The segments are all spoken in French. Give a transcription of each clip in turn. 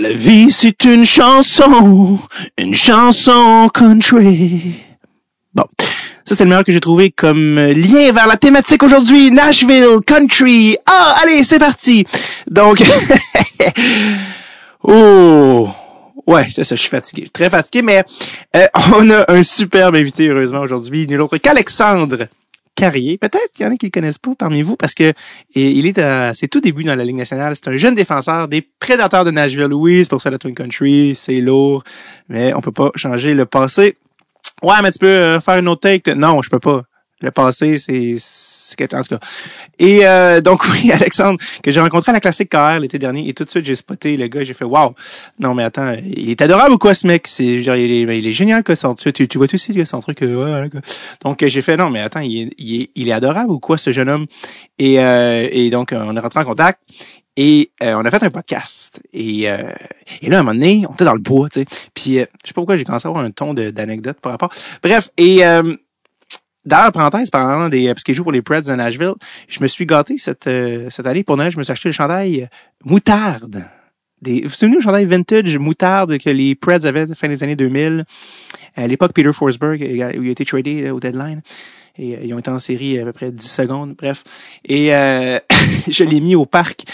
La vie, c'est une chanson, une chanson country. Bon. Ça, c'est le meilleur que j'ai trouvé comme lien vers la thématique aujourd'hui. Nashville, country. Ah, allez, c'est parti. Donc, oh, ouais, c'est ça, je suis fatigué. Très fatigué, mais euh, on a un superbe invité, heureusement, aujourd'hui. Nul autre qu'Alexandre Carrier. Peut-être qu'il y en a qui le connaissent pas parmi vous parce que il est à ses tout débuts dans la Ligue nationale. C'est un jeune défenseur des prédateurs de Nashville. Oui, c'est pour ça la Twin Country, c'est lourd, mais on peut pas changer le passé. Ouais, mais tu peux euh, faire une autre take. Non, je peux pas. Le passé, c'est en tout cas. Et euh, donc oui, Alexandre, que j'ai rencontré à la classique KR l'été dernier, et tout de suite j'ai spoté le gars, j'ai fait Wow! Non mais attends, il est adorable ou quoi ce mec? C'est il est, il est génial quoi son tu, tu vois tout aussi son truc. Euh, donc j'ai fait non mais attends, il est, il est, il est adorable ou quoi ce jeune homme? Et, euh, et donc on est rentré en contact. Et on a fait un podcast. Et, euh, et là, à un moment donné, on était dans le bois, tu sais. Puis, je sais pas pourquoi j'ai commencé à avoir un ton d'anecdote par rapport. Bref, et D'ailleurs, parenthèse, parlant des, parce qu'il joue pour les Preds de Nashville, je me suis gâté cette, euh, cette année pour Noël, je me suis acheté le chandail moutarde. Des, vous vous souvenez le chandail vintage moutarde que les Preds avaient fin des années 2000? À l'époque, Peter Forsberg, où il a été tradé au deadline. Et euh, ils ont été en série à peu près 10 secondes, bref. Et euh, je l'ai mis au parc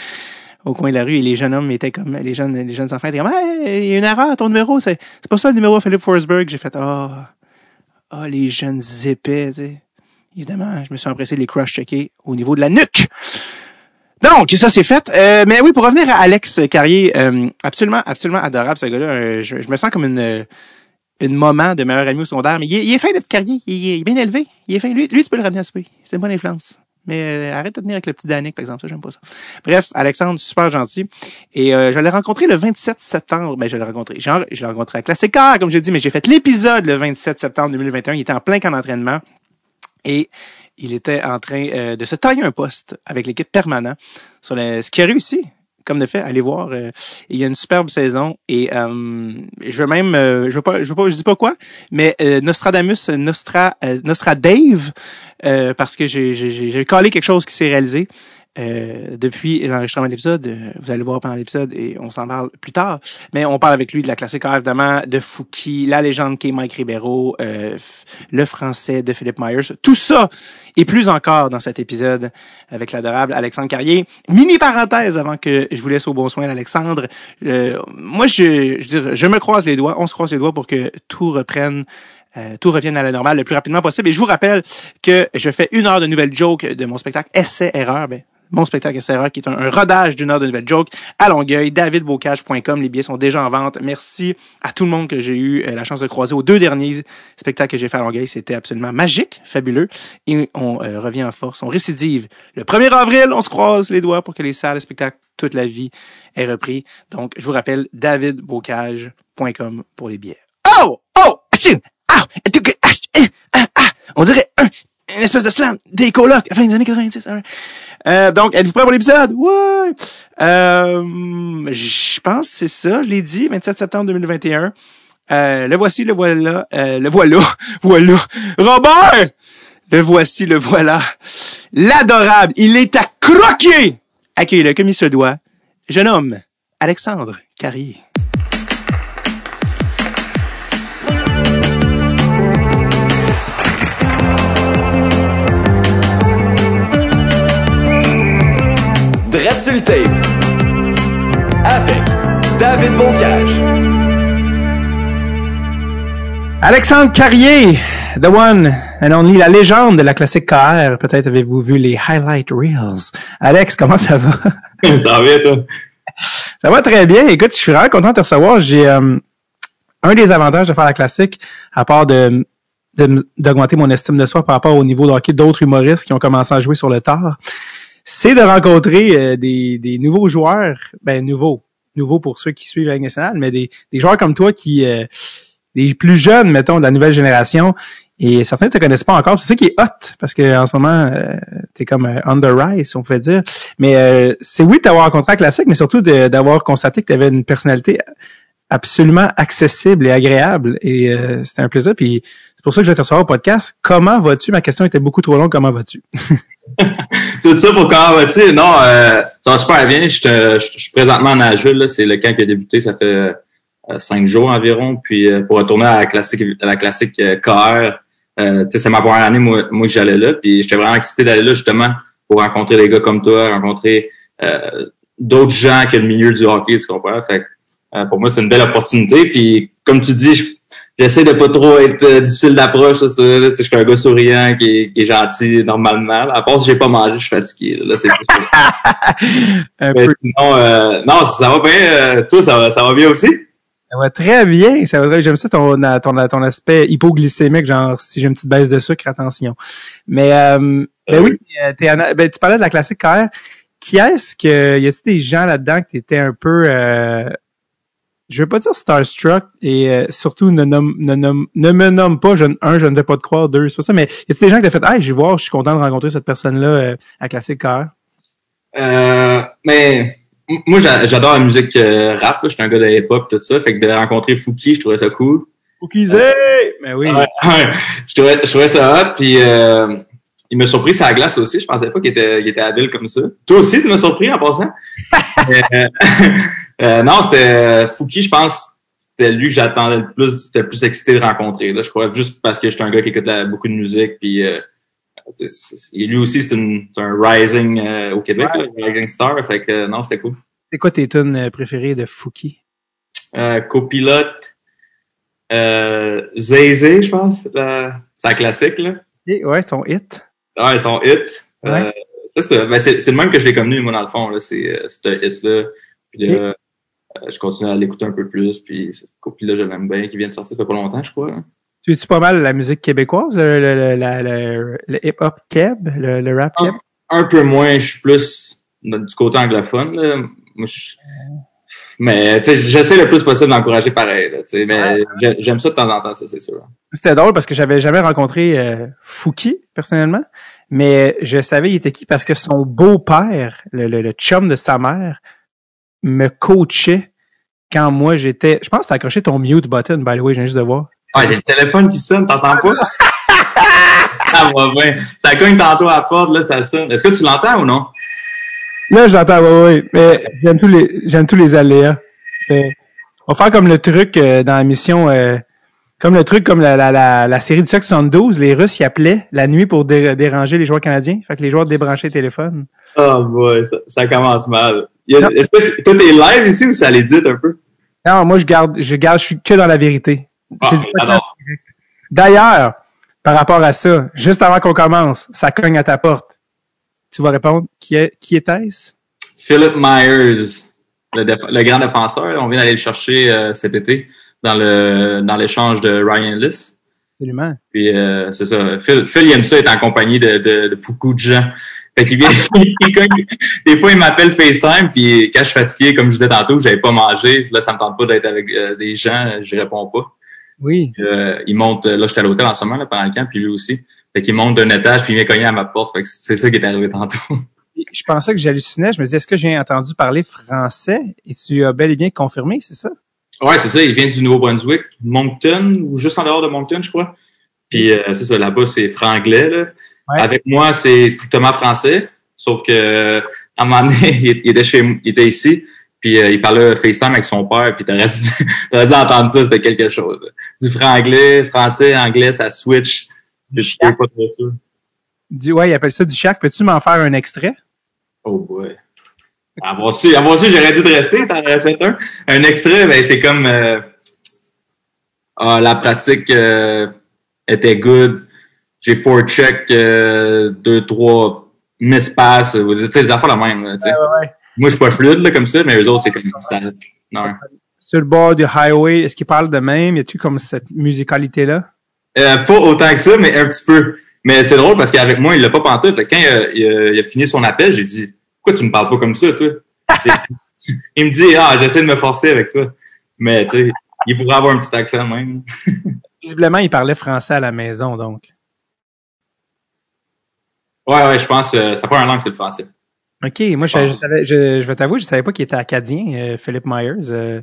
au coin de la rue et les jeunes hommes étaient comme les jeunes les jeunes enfants étaient comme hey, il y a une erreur ton numéro c'est c'est pas ça le numéro Philip Forsberg j'ai fait oh ah, les jeunes épais, tu Évidemment, je me suis empressé de les crush-checker au niveau de la nuque. Donc, ça c'est fait. Euh, mais oui, pour revenir à Alex Carrier, euh, absolument, absolument adorable ce gars-là. Euh, je, me sens comme une, une moment de meilleur ami au secondaire. Mais il est, il est fin, le Carrier. Il est, bien élevé. Il est fin. Lui, lui tu peux le ramener à ce pays. C'est une bonne influence. Mais euh, arrête de tenir avec le petit Danick, par exemple. Ça, j'aime pas ça. Bref, Alexandre, super gentil. Et euh, je l'ai rencontré le 27 septembre. Ben, je l'ai rencontré. Genre, je l'ai rencontré à Classic comme j'ai dit, mais j'ai fait l'épisode le 27 septembre 2021. Il était en plein camp d'entraînement. Et il était en train euh, de se tailler un poste avec l'équipe permanent sur le, ce qui a réussi comme de fait, allez voir. Euh, il y a une superbe saison et euh, je veux même, euh, je veux pas, je veux pas, je dis pas quoi, mais Nostradamus, Nostra, Nostradave, parce que j'ai j'ai collé quelque chose qui s'est réalisé. Euh, depuis l'enregistrement de l'épisode. Euh, vous allez voir pendant l'épisode et on s'en parle plus tard. Mais on parle avec lui de la classique évidemment, de Fouki, la légende qui est Mike Ribeiro, euh, le français de Philippe Myers. Tout ça et plus encore dans cet épisode avec l'adorable Alexandre Carrier. Mini parenthèse avant que je vous laisse au bon soin Alexandre. moi, je, je, dire, je me croise les doigts, on se croise les doigts pour que tout reprenne tout revienne à la normale le plus rapidement possible. Et je vous rappelle que je fais une heure de nouvelles jokes de mon spectacle Essai-Erreur. Ben, mon spectacle SRA, qui est un, rodage d'une heure de nouvelles jokes à Longueuil, davidbocage.com. Les billets sont déjà en vente. Merci à tout le monde que j'ai eu euh, la chance de croiser aux deux derniers spectacles que j'ai fait à Longueuil. C'était absolument magique, fabuleux. Et on euh, revient en force, on récidive. Le 1er avril, on se croise les doigts pour que les salles de spectacle toute la vie aient repris. Donc, je vous rappelle, davidbocage.com pour les billets. Oh! Oh! Ah! On dirait un, une espèce de slam des colocs à la fin des années 90. Euh, donc, êtes-vous prêts pour l'épisode? Ouais! Euh, je pense c'est ça, je l'ai dit, 27 septembre 2021. Euh, le voici, le voilà, euh, le voilà, voilà. Robert! Le voici, le voilà. L'adorable, il est à croquer! Accueillez-le comme il se doit. Jeune homme, Alexandre Carrier. Tape avec David Bocage. Alexandre Carrier, the one and only, la légende de la classique KR. Peut-être avez-vous vu les highlight reels. Alex, comment ça va? ça va bien, toi? Ça va très bien. Écoute, je suis vraiment content de te recevoir. J'ai euh, un des avantages de faire la classique, à part de d'augmenter mon estime de soi par rapport au niveau de hockey d'autres humoristes qui ont commencé à jouer sur le tard, c'est de rencontrer euh, des, des, nouveaux joueurs, ben nouveaux, nouveaux pour ceux qui suivent la Ligue nationale, mais des, des joueurs comme toi qui, euh, les plus jeunes, mettons, de la nouvelle génération, et certains ne te connaissent pas encore. C'est ça qui est hot, parce que en ce moment, euh, tu es comme on the rise, on peut dire. Mais c'est oui d'avoir un contrat classique, mais surtout d'avoir constaté que tu avais une personnalité absolument accessible et agréable. Et c'était un plaisir. Puis c'est pour ça que je vais te recevoir au podcast. Comment vas-tu? Ma question était beaucoup trop longue. Comment vas-tu? Tout ça pour comment vas-tu? Non, euh, ça va super bien. Je, je- suis présentement à Nashville. C'est le camp qui a débuté, ça fait euh, cinq jours environ. Puis euh, pour retourner à la classique, à la classique KR, c'est ma première année, moi, moi que j'allais là. Puis j'étais vraiment excité d'aller là justement pour rencontrer des gars comme toi, rencontrer d'autres gens que le milieu du hockey, tu comprends? Fait pour moi, c'est une belle opportunité. Puis comme tu dis, je- j'essaie de pas trop être euh, difficile d'approche, ça, ça, là. Tu je suis un gars souriant qui est, qui est gentil normalement. À part si j'ai pas mangé, je suis fatigué. Là, Là, c'est peu. sinon, euh, non, ça va bien. euh, toi, ça va, ça va bien aussi? Ça va très bien. Ça va J'aime ça ton, ton, ton aspect hypoglycémique, genre si j'ai une petite baisse de sucre, attention. Mais euh, ben oui, euh, ben, tu parlais de la classique KR. Qui est-ce que y a-t-il des gens là-dedans que t'étais un peu euh, je veux pas dire starstruck et euh, surtout ne, nomme, ne, nomme- ne me nomme pas, je, un, je ne vais pas te croire, deux, c'est pas ça, mais y a-t-il des gens qui t'ont fait Hey, je vais voir, je suis content de rencontrer cette personne-là euh, à Classique KR? Euh, mais moi, j'a- j'adore la musique euh, rap. Je suis un gars de hip-hop, tout ça. Fait que de rencontrer Fouki, je trouvais ça cool. Cookiesé! Mais oui. Ouais, ouais. je, trouvais, je trouvais ça hot. Puis il m'a surpris sur la glace aussi. Je pensais pas qu'il était, qu'il était habile comme ça. Toi aussi, tu m'as surpris en passant. Euh, euh, non, c'était Fouki, je pense. C'était lui que j'attendais le plus, j'étais le plus excité de rencontrer. Là, je crois juste parce que j'étais un gars qui écoute beaucoup de musique. Puis euh, et lui aussi, c'est un rising euh, au Québec, Ouais. là, un rising star. Fait que euh, non, c'était cool. C'est quoi tes tunes euh, préférées de Fouki? Euh, copilote, euh, Zay je pense. Euh, c'est la classique, là. Eh, ouais, son hit. Ah, ils sont hits. Ouais. Euh, c'est ça. Ben, c'est, le même que je l'ai connu, moi, dans le fond, là. C'est, euh, un hit-là. Puis là, euh, je continue à l'écouter un peu plus. Puis cette copie-là, je l'aime bien, qui vient de sortir, ça fait pas longtemps, je crois. Tu es-tu pas mal la musique québécoise, le, le, hip-hop keb, le, rap keb? Un peu moins, je suis plus du côté anglophone, là. Moi, je... Mais, j'essaie le plus possible d'encourager pareil, là. Mais j'ai- j'aime ça de temps en temps, ça, c'est sûr. C'était drôle parce que j'avais jamais rencontré euh, Fouki, personnellement, mais je savais il était qui parce que son beau-père, le, le, le chum de sa mère, me coachait quand moi j'étais... Je pense que t'as accroché ton mute button, by the way, je viens juste de voir. Ah, j'ai le téléphone qui sonne, t'entends pas? ah, va bien. Ça cogne tantôt à la porte, là, ça sonne. Est-ce que tu l'entends ou non? Là, je l'entends, ouais, ouais, mais j'aime tous les, j'aime tous les aléas. On va faire comme le truc euh, dans la mission, euh, comme le truc comme la, la, la, la série du sexe 72, les Russes y appelaient la nuit pour dé- déranger les joueurs canadiens. Fait que les joueurs débranchaient le téléphone. Oh boy, ça, ça commence mal. Il y a- Non. Est-ce que c'est- toi, t'es live ici ou ça l'édite un peu? Non, moi, je garde, je garde, je suis que dans la vérité. Ah. D'ailleurs, par rapport à ça, juste avant qu'on commence, ça cogne à ta porte. Tu vas répondre, qui est, qui était-ce? Philip Myers, le, grand défenseur, on vient d'aller le chercher euh, cet été dans le dans l'échange de Ryan Ellis. Absolument. Puis euh, c'est ça. Phil, Phil, il aime ça être en compagnie de, de, de beaucoup de gens. Fait qu'il vient, il cogne- des fois, il m'appelle FaceTime, puis quand je suis fatigué, comme je disais tantôt, j'avais pas mangé. Là, ça me tente pas d'être avec euh, des gens, je réponds pas. Oui. Euh, il monte, là, j'étais à l'hôtel en ce moment, là, pendant le camp, puis lui aussi. Fait qu'il monte d'un étage, puis il vient cogner à ma porte. Fait que c'est ça qui est arrivé tantôt. Je pensais que j'hallucinais. Je me disais, est-ce que j'ai entendu parler français? Et tu as bel et bien confirmé, c'est ça? ouais, c'est ça, il vient du Nouveau-Brunswick, Moncton, ou juste en dehors de Moncton, je crois. Puis euh, c'est ça, là-bas, c'est franglais, là. Ouais. Avec moi, c'est strictement français. Sauf que à un moment donné, il il était chez il était ici, puis euh, il parlait FaceTime avec son père, puis t'aurais dû, dû entendre ça, c'était quelque chose. Du franglais, français, anglais, ça switch. Du pas trop sûr. Du, ouais, il appelle ça du chac. Peux-tu m'en faire un extrait? Oh boy. Su, avoir su, j'aurais dû de rester, t'en aurais fait un. Un extrait, ben c'est comme euh, ah, la pratique euh, était good. J'ai four check, euh, deux, trois miss-pass, tu sais, les affaires la même. là, ouais. Moi, je suis pas fluide là, comme ça, mais eux autres, c'est comme ça. Non. Sur le bord du highway, est-ce qu'il parle de même? Y a-tu comme cette musicalité-là? Euh, pas autant que ça, mais un petit peu. Mais c'est drôle parce qu'avec moi, il l'a pas pantoute. Quand il a, il a- il a fini son appel, j'ai dit Pourquoi tu me parles pas comme ça, toi? il me dit Ah, j'essaie de me forcer avec toi. Mais tu sais, il pourrait avoir un petit accent même. Visiblement, il parlait français à la maison, donc. Ouais, ouais, je pense euh, ça pas un langue, c'est le français. OK, moi, je, je, savais- je, je vais t'avouer, je savais pas qu'il était acadien, euh, Philip Myers. Euh,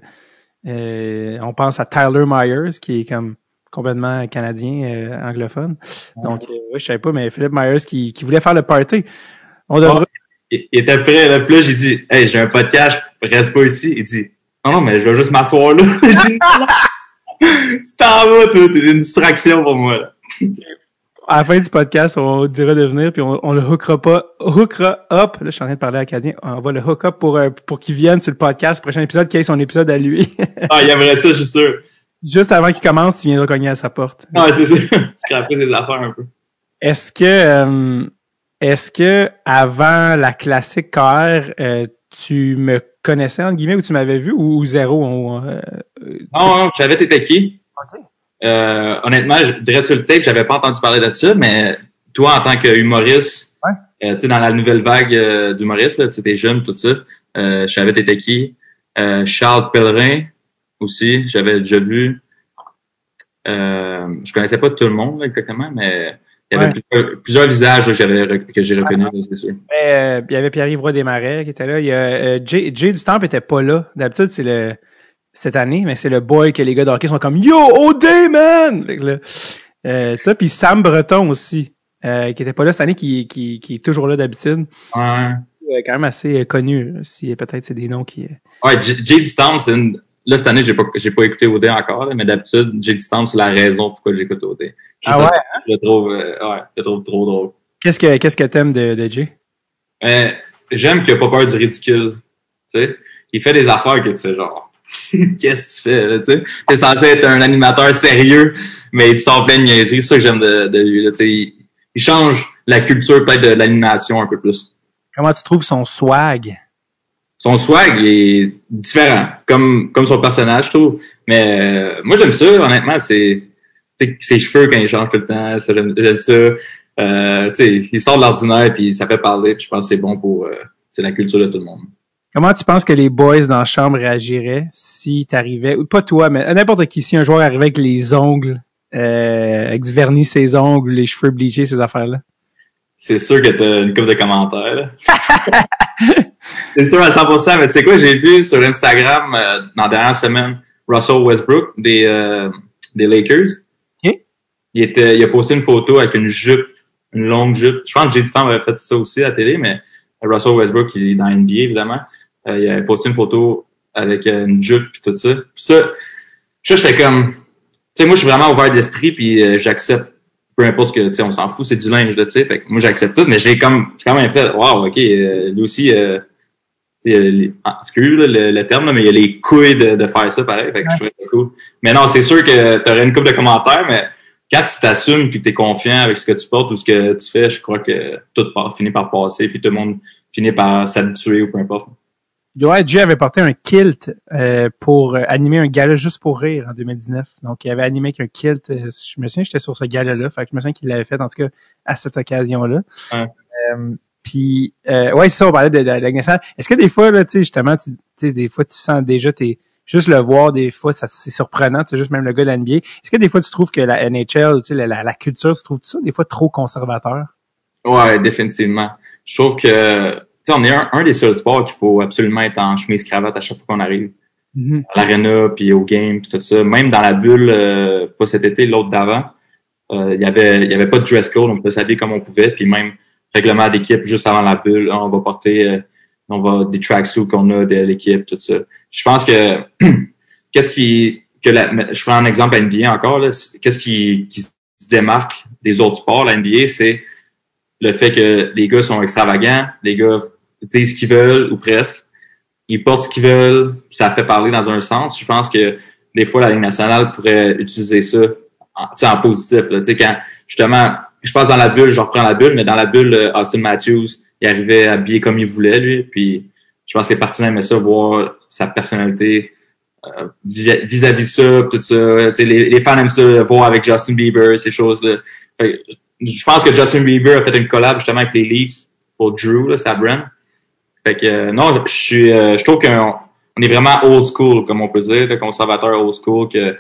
euh, on pense à Tyler Myers, qui est comme complètement canadien, euh, anglophone. Donc, euh, oui, je savais pas, mais Philippe Myers qui, qui voulait faire le party. On devrait... Il, il était prêt, là, puis là, j'ai dit, hey, j'ai un podcast, reste pas ici. Il dit, non, non, mais je vais juste m'asseoir là. Tu t'en vas, toi, t'es une distraction pour moi, là. À la fin du podcast, on dira de venir, puis on, on le hookera pas, hookera up. Là, je suis en train de parler acadien. On va le hook up pour, euh, pour qu'il vienne sur le podcast, prochain épisode, qui est son épisode à lui. Ah, il aimerait ça, je suis sûr. Juste avant qu'il commence, tu viendras cogner à sa porte. Ah, c'est ça. Scraper des affaires un peu. Est-ce que, euh, est-ce que avant la classique KR, euh, tu me connaissais entre guillemets ou tu m'avais vu ou, ou zéro? on, euh, Non, non, j'avais été qui. OK. Euh, honnêtement, je dirais sur le tape, j'avais pas entendu parler de ça, mais toi, en tant qu'humoriste, Ouais. euh, tu sais, dans la nouvelle vague euh, d'humoristes, tu sais, t'es jeune, tout ça, euh, je savais t'étais qui. Charles Pellerin aussi, j'avais déjà vu. Euh, je connaissais pas tout le monde là, exactement, mais il y avait Ouais. plusieurs, plusieurs visages là, que j'ai reconnus, c'est sûr. Mais, il y avait Pierre-Yves Roy Desmarais qui était là. Il y a Jay, Jay du Temple était pas là. D'habitude, c'est le cette année, mais c'est le boy que les gars de hockey sont comme Yo, OD man! Fait que là, euh, ça, puis Sam Breton aussi, euh, qui était pas là cette année, qui, qui, qui est toujours là d'habitude. Ouais. Euh, quand même assez euh, connu, si peut-être c'est des noms qui. euh, Ouais, J- J.D. Stamp, c'est une... Là, cette année, j'ai pas, j'ai pas écouté OD encore, là, mais d'habitude, J.D. Stamp, c'est la raison pourquoi j'écoute OD. Ah ouais? si Je le trouve, euh, ouais, je le trouve trop drôle. Qu'est-ce que qu'est-ce que t'aimes de, de Jay? Euh, j'aime qu'il a pas peur du ridicule. Tu sais, il fait des affaires que tu fais genre, qu'est-ce que tu fais, là, tu sais? T'es censé être un animateur sérieux, mais il te sort plein de niaiseries. C'est ça que j'aime de, de lui, là, tu sais. Il, il change la culture peut-être de, l'animation un peu plus. Comment tu trouves son swag? Son swag il est différent, comme, comme son personnage, je trouve. Mais euh, moi, j'aime ça, honnêtement, c'est ses cheveux quand il change tout le temps, ça, j'aime, ça. Euh, tu sais, il sort de l'ordinaire, puis ça fait parler, puis je pense que c'est bon pour euh, la culture de tout le monde. Comment tu penses que les boys dans la chambre réagiraient si t'arrivais, ou pas toi, mais n'importe qui, si un joueur arrivait avec les ongles, euh, avec du vernis ses ongles, les cheveux bleachés, ces affaires-là? C'est sûr que t'as une couple de commentaires. c'est sûr à 100%, mais tu sais quoi, j'ai vu sur Instagram euh, dans la dernière semaine Russell Westbrook des, euh, des Lakers. Il, était, il a posté une photo avec une jupe, une longue jupe. Je pense que J.D. Stamp avait fait ça aussi à la télé, mais Russell Westbrook, il est dans NBA, évidemment. Euh, il a posté une photo avec euh, une jupe et tout ça. Puis ça, ça j'étais comme... Tu sais, moi, je suis vraiment ouvert d'esprit, puis euh, j'accepte peu importe ce que, tu sais, on s'en fout, c'est du linge, tu sais. Fait que moi, j'accepte tout, mais j'ai comme, j'ai quand même fait, wow, ok, euh, lui aussi, euh, tu sais, les, ah, excuse là, le, le terme, là, mais il y a les couilles de, de faire ça, pareil. Fait que je trouvais ça cool. Mais non, c'est sûr que t'aurais une couple de commentaires, mais quand tu t'assumes puis que t'es confiant avec ce que tu portes ou ce que tu fais, je crois que tout finit par passer puis tout le monde finit par s'habituer ou peu importe. Ouais, Jay avait porté un kilt euh, pour euh, animer un gala juste pour rire en 2019. Donc, il avait animé avec un kilt. euh, je me souviens, j'étais sur ce gala-là. Fait que je me souviens qu'il l'avait fait, en tout cas, à cette occasion-là. Ouais. Euh, puis, euh, ouais, c'est ça, on parlait de, de, de. Est-ce que des fois, là, tu sais, justement, tu tu sais, des fois, tu sens déjà, t'es juste le voir, des fois, ça c'est surprenant, tu sais, juste même le gars de la NBA. Est-ce que des fois, tu trouves que la NHL, tu sais, la, la, la culture, tu trouves ça des fois trop conservateur? Ouais, définitivement. Je trouve que, sais, on est un, un des seuls sports qu'il faut absolument être en chemise cravate à chaque fois qu'on arrive. Mhm. à l'arena puis au game puis tout ça même dans la bulle euh, pas cet été l'autre d'avant euh, il y avait il y avait pas de dress code on pouvait s'habiller comme on pouvait puis même règlement d'équipe juste avant la bulle on va porter euh, on va des tracksuits qu'on a de l'équipe tout ça je pense que qu'est-ce qui que la, je prends un exemple à NBA encore qu'est-ce qui, qui se démarque des autres sports la NBA c'est le fait que les gars sont extravagants les gars disent ce qu'ils veulent ou presque ils portent ce qu'ils veulent, ça fait parler dans un sens. Je pense que des fois, la Ligue nationale pourrait utiliser ça en, en positif. Là. Quand justement, je passe dans la bulle, je reprends la bulle, mais dans la bulle, Austin Matthews, il arrivait habillé comme il voulait, lui. Puis je pense que les partisans aimaient ça, voir sa personnalité euh, vis- vis-à-vis ça, tout ça. Les, les fans aiment ça, voir avec Justin Bieber, ces choses-là. Je pense que Justin Bieber a fait une collab justement avec les Leafs pour Drew, là, sa. Fait que euh, non, je suis euh, je trouve qu'on on est vraiment old school, comme on peut dire, le conservateur old school que euh,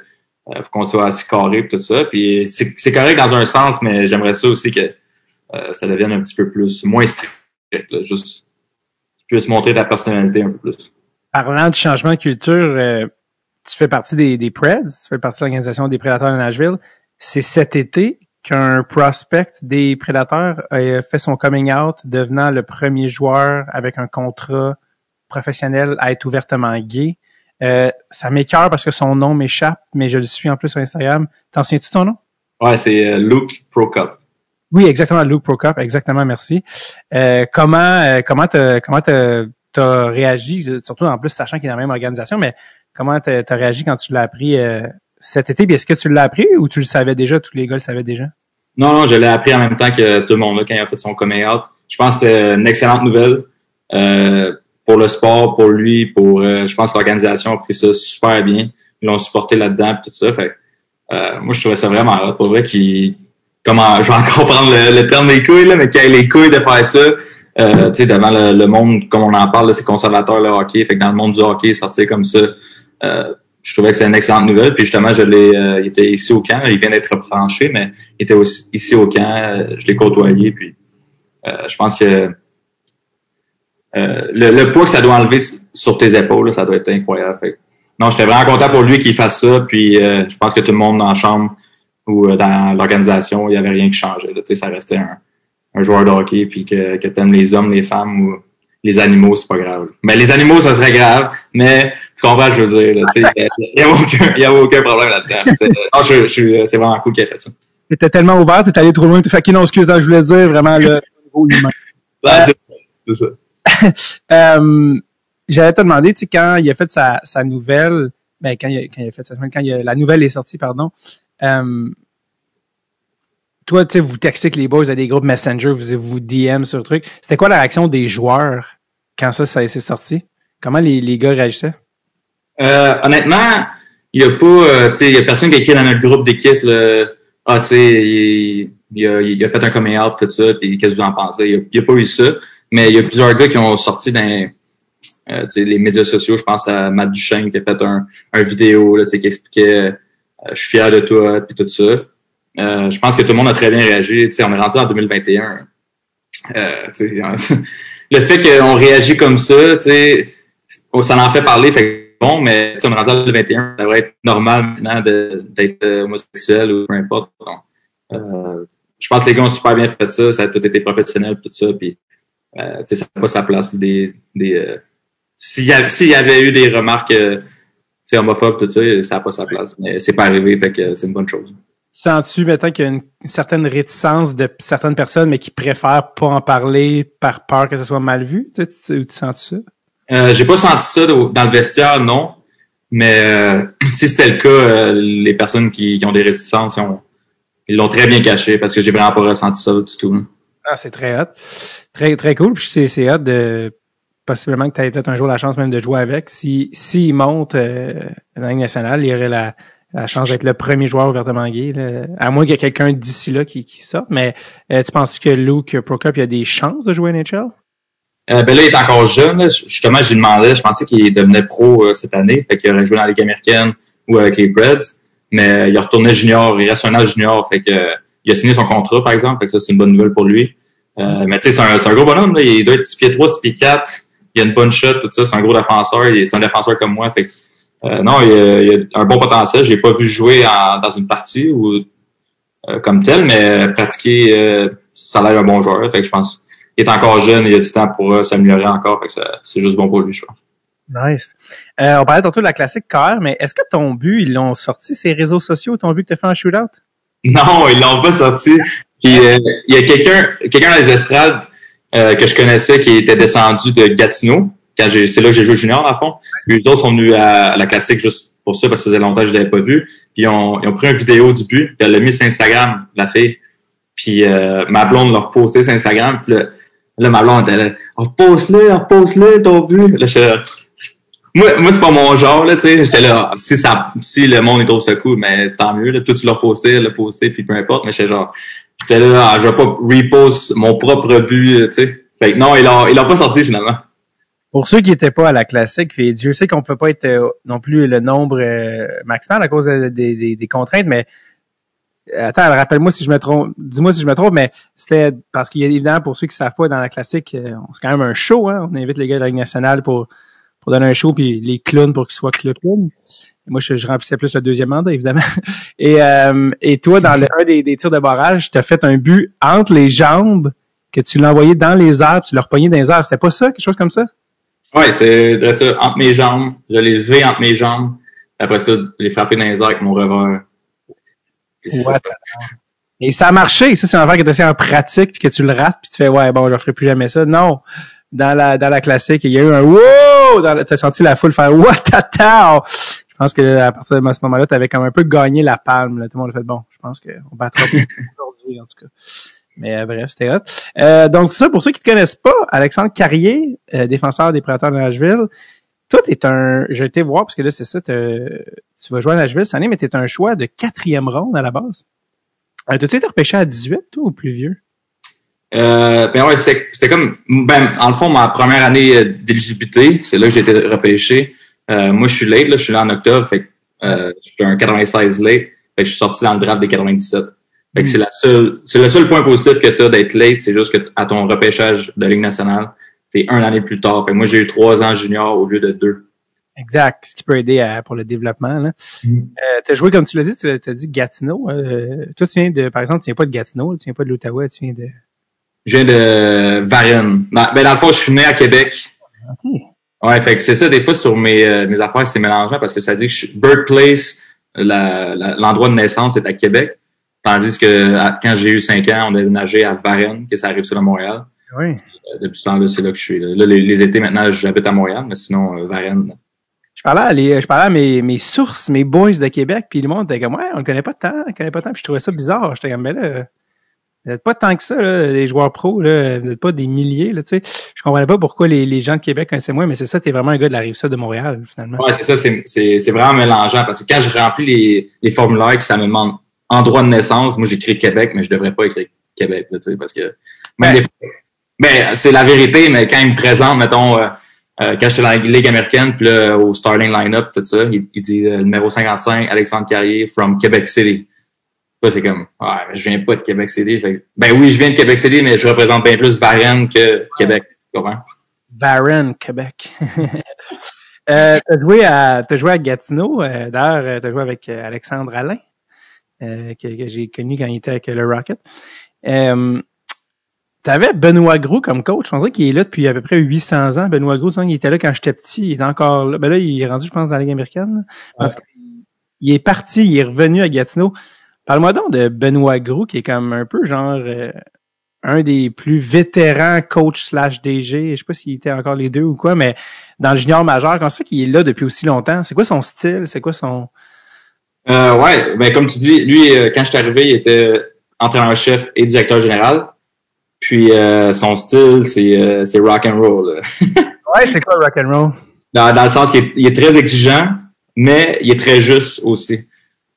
faut qu'on soit assez carré et tout ça. Puis c'est correct dans un sens, mais j'aimerais ça aussi que ça devienne un petit peu plus moins strict, là, juste tu puisses montrer ta personnalité un peu plus. Parlant du changement de culture, tu fais partie des, des Preds, tu fais partie de l'organisation des Prédateurs de Nashville. C'est cet été qu'un prospect des Prédateurs a fait son coming out, devenant le premier joueur avec un contrat professionnel à être ouvertement gay. Euh, ça m'écœure parce que son nom m'échappe, mais je le suis en plus sur Instagram. T'en souviens-tu ton nom? Ouais, c'est euh, Luke Prokop. Oui, exactement, Luke Prokop, exactement, merci. Euh, comment euh, comment t'as comment t'as, réagi, surtout en plus sachant qu'il est dans la même organisation, mais comment t'as, t'as réagi quand tu l'as appris euh, cet été? Est-ce que tu l'as appris ou tu le savais déjà, tous les gars le savaient déjà? Non, non, je l'ai appris en même temps que tout le monde quand il a fait son coming out. Je pense que c'était une excellente nouvelle euh, pour le sport, pour lui, pour euh, je pense que l'organisation a pris ça super bien. Ils l'ont supporté là-dedans tout ça. Fait euh, moi je trouvais ça vraiment hot. Pour vrai qu'il comment je vais encore prendre le, terme des couilles, là, mais qu'il ait les couilles de faire ça. Tu sais, devant le, monde, comme on en parle, c'est conservateur le hockey. Fait que dans le monde du hockey, sortir comme ça, je trouvais que c'est une excellente nouvelle. Puis justement, je l'ai, euh, il était ici au camp. Il vient d'être franchi, mais il était aussi ici au camp. Euh, je l'ai côtoyé. Puis euh, je pense que euh, le, le, poids que ça doit enlever sur tes épaules, là, ça doit être incroyable. Fait, non, j'étais vraiment content pour lui qu'il fasse ça. Puis euh, je pense que tout le monde dans la chambre ou euh, dans l'organisation, il n'y avait rien qui changeait. Là. Ça restait un, un, joueur de hockey, puis que, que tu aimes les hommes, les femmes ou les animaux, c'est pas grave. Mais les animaux, ça serait grave, mais tu comprends ce que je veux dire. Il n'y a, aucun, y a aucun problème là-dedans. je, je, c'est vraiment cool qu'il ait fait ça. T'étais tellement ouvert, t'es allé trop loin, t'es fait, non, excuse, je voulais dire vraiment le niveau humain. Ben, c'est ça. euh, J'allais te demander, tu sais, quand il a fait sa, sa nouvelle, ben, quand il, a, quand il a fait sa semaine, quand il a, la nouvelle est sortie, pardon, euh, toi, tu sais, vous textez que les boys à des groupes Messenger, vous vous DM sur le truc. C'était quoi la réaction des joueurs quand ça, ça s'est sorti? Comment les, les gars réagissaient? Euh, honnêtement, il y a pas, euh, tu sais, y a personne qui a écrit dans notre groupe d'équipe, ah, tu sais, il, il, a, il a fait un coming out, tout ça, qu'est-ce que vous en pensez? Il n'y a, pas eu ça, mais il y a plusieurs gars qui ont sorti dans euh, les médias sociaux. Je pense à Matt Duchesne qui a fait un, un vidéo là, qui expliquait euh, Je suis fier de toi, puis tout ça. Euh, je pense que tout le monde a très bien réagi. sais, on est rendu en 2021. Euh, le fait qu'on réagit comme ça, ça en fait parler, fait bon, mais on est rendu en 2021, ça devrait être normal maintenant d'être homosexuel ou peu importe. Donc, euh, je pense que les gars ont super bien fait ça, ça a tout été professionnel, tout ça, puis euh, ça n'a pas sa place. Des, des, euh, s'il, y, avait eu des remarques homophobes, tout ça, ça n'a pas sa place. Mais c'est pas arrivé, fait que c'est une bonne chose. Sens-tu maintenant qu'il y a une, certaine réticence de certaines personnes, mais qui préfèrent pas en parler par peur que ça soit mal vu? Tu, tu, tu sens ça? Euh, j'ai pas senti ça dans le vestiaire, non. Mais euh, si c'était le cas, euh, les personnes qui, qui, ont des réticences, ils, ont, ils l'ont très bien caché parce que j'ai vraiment pas ressenti ça du tout. Ah, c'est très hot. Très, très cool. Puis c'est, c'est hot de possiblement que tu aies peut-être un jour la chance même de jouer avec. Si s'il monte euh, dans la Ligue nationale, il y aurait la, la chance d'être le premier joueur ouvertement gay. Là. À moins qu'il y ait quelqu'un d'ici là qui, qui sorte. Mais euh, tu penses que Luke Prokop il a des chances de jouer à NHL? Euh, ben là, il est encore jeune. Là. Justement, j'ai demandé, je pensais qu'il devenait pro euh, cette année. Fait qu'il aurait joué dans la Ligue américaine ou avec les Preds. Mais il retourné junior, il reste un an junior. Fait que il a signé son contrat, par exemple. Fait que ça, c'est une bonne nouvelle pour lui. Euh, mais tu sais, c'est un, un, gros bonhomme. Là. Il doit être 6 pieds 3, 6 pieds 4. Il a une bonne shot, tout ça. C'est un gros défenseur. C'est un défenseur comme moi. Fait que, euh, non, il a, il a, un bon potentiel. J'ai pas vu jouer en, dans une partie ou euh, comme tel, mais pratiquer, euh, ça a l'air un bon joueur. Fait que je pense est encore jeune, il a du temps pour euh, s'améliorer encore. Fait que c'est juste bon pour lui, je pense. Nice. Euh, on parlait tantôt de la classique KR, mais est-ce que ton but, ils l'ont sorti, ces réseaux sociaux, ton but que tu as fait en shootout? Non, ils l'ont pas sorti. Puis euh, il y a quelqu'un quelqu'un dans les estrades euh, que je connaissais qui était descendu de Gatineau. Quand j'ai c'est là que j'ai joué junior, à fond. Puis les autres sont venus à, à, la classique juste pour ça, parce que ça faisait longtemps que je l'avais pas vu. Puis ils ont, ils ont pris une vidéo du but, puis elle l'a mis sur Instagram, la fille. Puis euh, ma blonde l'a reposté sur Instagram. Puis là ma blonde était là, oh, repose-le, repose-le ton but. Là, je moi, moi c'est pas mon genre, là, tu sais. J'étais là, si ça, si le monde est trop ce coup, mais tant mieux, là. Toi, tu l'as posté, l'as posté, puis peu importe, mais j'étais genre, j'étais là, ah, je vais pas repost mon propre but, tu sais. Fait que non, il a, il a pas sorti finalement. Pour ceux qui étaient pas à la classique, Dieu sait qu'on peut pas être euh, non plus le nombre euh, maximal à cause des, des, des contraintes, mais attends, rappelle-moi si je me trompe, dis-moi si je me trompe, mais c'était parce qu'il y a évidemment pour ceux qui savent pas dans la classique, euh, c'est quand même un show, hein. On invite les gars de la Ligue nationale pour pour donner un show, puis les clowns pour qu'ils soient clowns. Moi, je, remplissais plus le deuxième mandat, évidemment. Et, euh, et toi, dans le, un des, des tirs de barrage, tu as fait un but entre les jambes, que tu l'as envoyé dans les airs, tu l'as repogné dans les airs. C'était pas ça, quelque chose comme ça? Oui, c'était entre mes jambes. Je l'ai levé entre mes jambes. Après ça, je l'ai frappé dans les airs avec mon revers. Et ça a marché. Ça, c'est une affaire que tu essaies en pratique, puis que tu le rates, puis tu fais, ouais, bon, je ne ferai plus jamais ça. Non. Dans la, dans la classique, il y a eu un wow! T'as senti la foule faire what Je pense que à partir de ce moment-là, tu avais comme un peu gagné la palme. Là. Tout le monde a fait bon. Je pense qu'on battra aujourd'hui, en tout cas. Mais euh, bref, c'était hot. Euh, donc ça, pour ceux qui te connaissent pas, Alexandre Carrier, euh, défenseur des Prédateurs de Nashville, toi, t'es un. J'ai été voir parce que là, c'est ça, tu vas jouer à Nashville cette année, mais t'es un choix de quatrième ronde à la base. Euh, T'as-tu été repêché à 18, toi, ou plus vieux? Euh, ben ouais, c'est comme, ben, en le fond, ma première année d'éligibilité, c'est là que j'ai été repêché. Euh, moi, je suis late, là, je suis là en octobre, fait euh, je suis un 96 late, fait que je suis sorti dans le draft des 97. Fait que c'est la seule, c'est le seul point positif que tu as d'être late, c'est juste que à ton repêchage de Ligue nationale, t'es un année plus tard. Fait moi, j'ai eu trois ans junior au lieu de deux. Exact, ce qui peut aider pour le développement. Là. Mm. Euh, tu as joué, comme tu l'as dit, tu as dit Gatineau. Euh, toi, tu viens de, par exemple, tu viens pas de Gatineau, tu viens pas de l'Ottawa, tu viens de... Je viens de Varennes. Ben, dans le fond, je suis né à Québec. OK. Ouais, fait que c'est ça, des fois, sur mes, euh, mes affaires, c'est mélangeant parce que ça dit que je, birthplace, l'endroit de naissance est à Québec. Tandis que quand j'ai eu cinq ans, on a déménagé à Varennes, que ça arrive sur le Montréal. Oui. Euh, depuis ce temps-là, c'est là que je suis. Là, les, étés, maintenant, j'habite à Montréal, mais sinon, euh, Varennes. Je parlais à, les, je parlais à mes, mes sources, mes boys de Québec, puis le monde était comme, ouais, on le connaît pas tant, on le connaît pas tant, puis je trouvais ça bizarre. J'étais comme, mais là, vous n'êtes pas tant que ça, là, les joueurs pros, là, vous n'êtes pas des milliers, là, tu sais. Je comprenais pas pourquoi les, les gens de Québec connaissaient moins, mais c'est ça, t'es vraiment un gars de la rive sud de Montréal, finalement. Ouais, c'est ça, c'est, c'est, c'est vraiment mélangeant, parce que quand je remplis les, les formulaires que ça me demande endroit de naissance, moi j'écris Québec, mais je devrais pas écrire Québec, tu sais, parce que même des mais c'est la vérité, mais quand il me présente, mettons, euh, euh, quand j'étais dans la Ligue américaine, puis là, au starting line-up, tout ça, il, dit euh, numéro 55, Alexandre Carrier from Québec City. Là, c'est comme, ouais, mais je viens pas de Québec City. ben oui, je viens de Québec City, mais je représente bien plus Varennes que Québec. Varennes, Québec. euh, t'as joué à, t'as joué à Gatineau. Euh, D'ailleurs, t'as joué avec Alexandre Alain, que, que j'ai connu quand il était avec le Rocket. T'avais Benoît Gros comme coach. On dirait qu'il est là depuis à peu près 800 ans. Benoît Gros, il était là quand j'étais petit. Il est encore là. Ben là, il est rendu, je pense, dans la Ligue américaine. il est parti, il est revenu à Gatineau. Parle-moi donc de Benoît Gros, qui est comme un peu genre euh, un des plus vétérans coach slash DG. Je sais pas s'il était encore les deux ou quoi, mais dans le junior majeur, comment ça qu'il est là depuis aussi longtemps? C'est quoi son style? C'est quoi son... Euh, ouais, ben comme tu dis, lui, euh, quand je suis arrivé, il était entraîneur-chef et directeur général. Puis euh, son style, c'est euh, c'est rock and roll. ouais, c'est quoi rock and roll? Dans, dans le sens qu'il est, est, très exigeant, mais il est très juste aussi.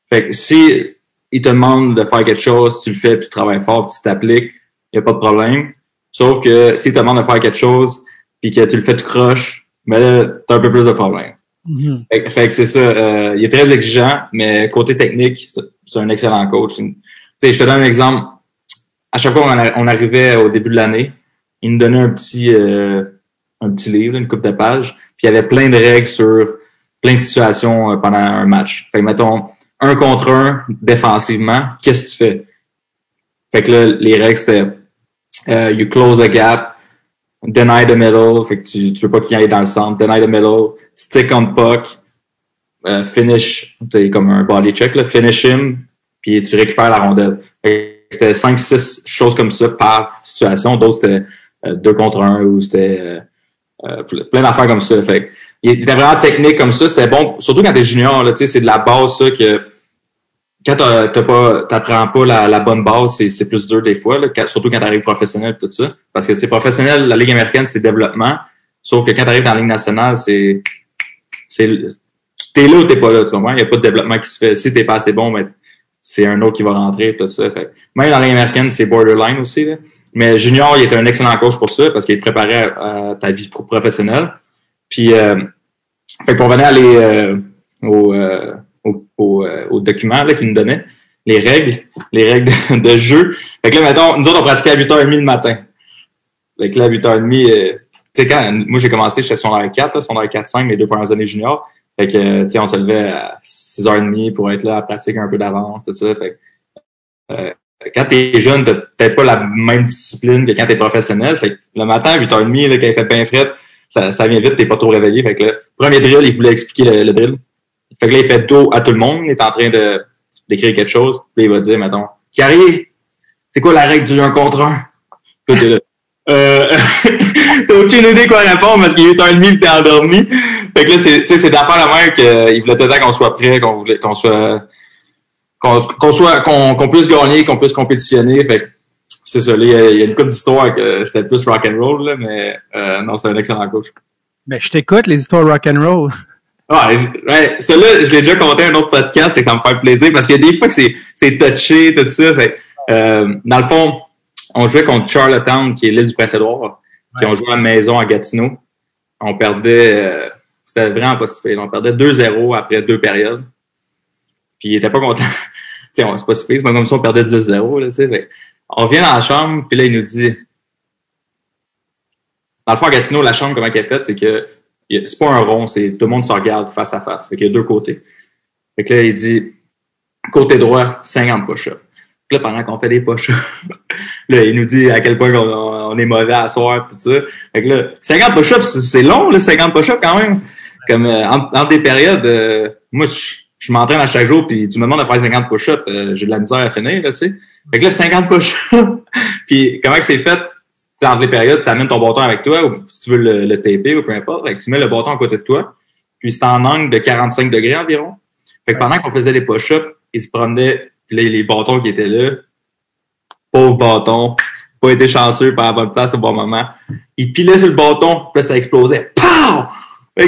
Fait que si il te demande de faire quelque chose, tu le fais, puis tu travailles fort, puis tu t'appliques, il n'y a pas de problème. Sauf que s'il te demande de faire quelque chose, puis que tu le fais, tu croches, mais là, tu as un peu plus de problème. Mm-hmm. fait, fait, que c'est ça. Euh, il est très exigeant, mais côté technique, c'est un excellent coach. Tu sais, je te donne un exemple à chaque fois qu'on arrivait au début de l'année, il nous donnait un petit, euh, un petit livre, une coupe de pages, puis il y avait plein de règles sur plein de situations euh, pendant un match. Fait que, mettons, un contre un, défensivement, qu'est-ce que tu fais? Fait que là, les règles, c'était euh, you close the gap, deny the middle, fait que tu, tu veux pas qu'il aille dans le centre, deny the middle, stick on puck, finish, c'est comme un body check, là, finish him, puis tu récupères la rondelle. C'était 5-6 choses comme ça par situation. D'autres, c'était euh, deux contre un ou c'était euh, euh, plein d'affaires comme ça. Fait il était vraiment technique comme ça. C'était bon, surtout quand t'es junior, là, c'est de la base, ça, que quand t'as pas, t'apprends pas la, la, bonne base, c'est plus dur des fois, là, surtout quand t'arrives professionnel tout ça. Parce que, tu sais, professionnel, la Ligue américaine, c'est développement. Sauf que quand t'arrives dans la Ligue nationale, c'est, c'est, t'es là ou t'es pas là, tu comprends? Il n'y a pas de développement qui se fait. Si t'es pas assez bon, ben, c'est un autre qui va rentrer, tout ça. Fait. Même dans l'américaine, c'est borderline aussi. Là. Mais Junior, il était un excellent coach pour ça, parce qu'il préparait à, ta vie professionnelle. Puis, euh, fait pour venir aller euh, au, euh, au, au, euh, au, document qu'il nous donnait, les règles, les règles de, jeu. Fait que là, mettons, nous autres, on pratiquait à 8h30 le matin. Fait que là, à 8h30, sais, quand moi j'ai commencé, j'étais sur la 4, là, sur la 4-5, mes deux premières années juniors. Fait que, tu sais, on se levait à 6h30 pour être là à pratiquer un peu d'avance, tout ça. Fait que, euh, quand t'es jeune, t'as peut-être pas la même discipline que quand t'es professionnel. Fait que le matin, à 8h30, là, quand il fait bien frais, ça, ça vient vite, t'es pas trop réveillé. Fait que le premier drill, il voulait expliquer le, le drill. Fait que là, il fait dos à tout le monde. Il est en train de d'écrire quelque chose. Puis il va dire, mettons, Carrier, c'est quoi la règle du 1 contre 1? Puis là. Euh, t'as aucune idée quoi répondre parce qu'il est 8h30 et t'es endormi. Fait que là, c'est, tu sais, c'est d'affaire la mère qu'il voulait tout le temps qu'on soit prêt, qu'on voulait, qu'on soit, qu'on, qu'on soit, qu'on, qu'on puisse gagner, qu'on puisse compétitionner. Fait que c'est ça, il y a, une couple d'histoires que c'était plus rock and roll, là, mais euh, non, c'est un excellent coach. Ben, je t'écoute, les histoires rock and roll. Ah, ouais, celui-là, je l'ai déjà compté à un autre podcast, fait que ça me fait plaisir parce qu'il y a des fois que c'est, c'est touché, tout ça. Fait, euh, dans le fond, on jouait contre Charlottetown, qui est l'île du Prince-Édouard. Puis on jouait à la maison à Gatineau. On perdait, euh, c'était vraiment pas si pire. On perdait 2-0 après deux périodes. Puis il était pas content. tu sais, c'est pas si pire, c'est pas comme si on perdait 10-0, là, tu sais. On vient dans la chambre, puis là, il nous dit... Dans le fond, à Gatineau, la chambre, comment elle est faite, c'est que c'est pas un rond, c'est tout le monde se regarde face à face. Fait qu'il y a deux côtés. Fait que là, il dit, côté droit, 50 push-ups. Puis là, pendant qu'on fait des push là, il nous dit à quel point on, on est mauvais à soir, tout ça. Fait que là, 50 push-ups, c'est long, là, 50 push-ups quand même. Comme, euh, entre, des périodes, euh, moi, je, je m'entraîne à chaque jour, puis tu me demandes de faire 50 push-ups, euh, j'ai de la misère à finir, là, tu sais. Fait que là, 50 push-ups. puis comment que c'est fait? sais, entre les périodes, tu amènes ton bâton avec toi, ou si tu veux le, le taper ou peu importe. Fait que tu mets le bâton à côté de toi, puis c'est en angle de 45 degrés environ. Fait que pendant qu'on faisait les push-ups, il se promenait, puis les, les bâtons qui étaient là, pauvre bâton, pas été chanceux par la bonne place au bon moment. Il pilait sur le bâton, puis là, ça explosait. Pow!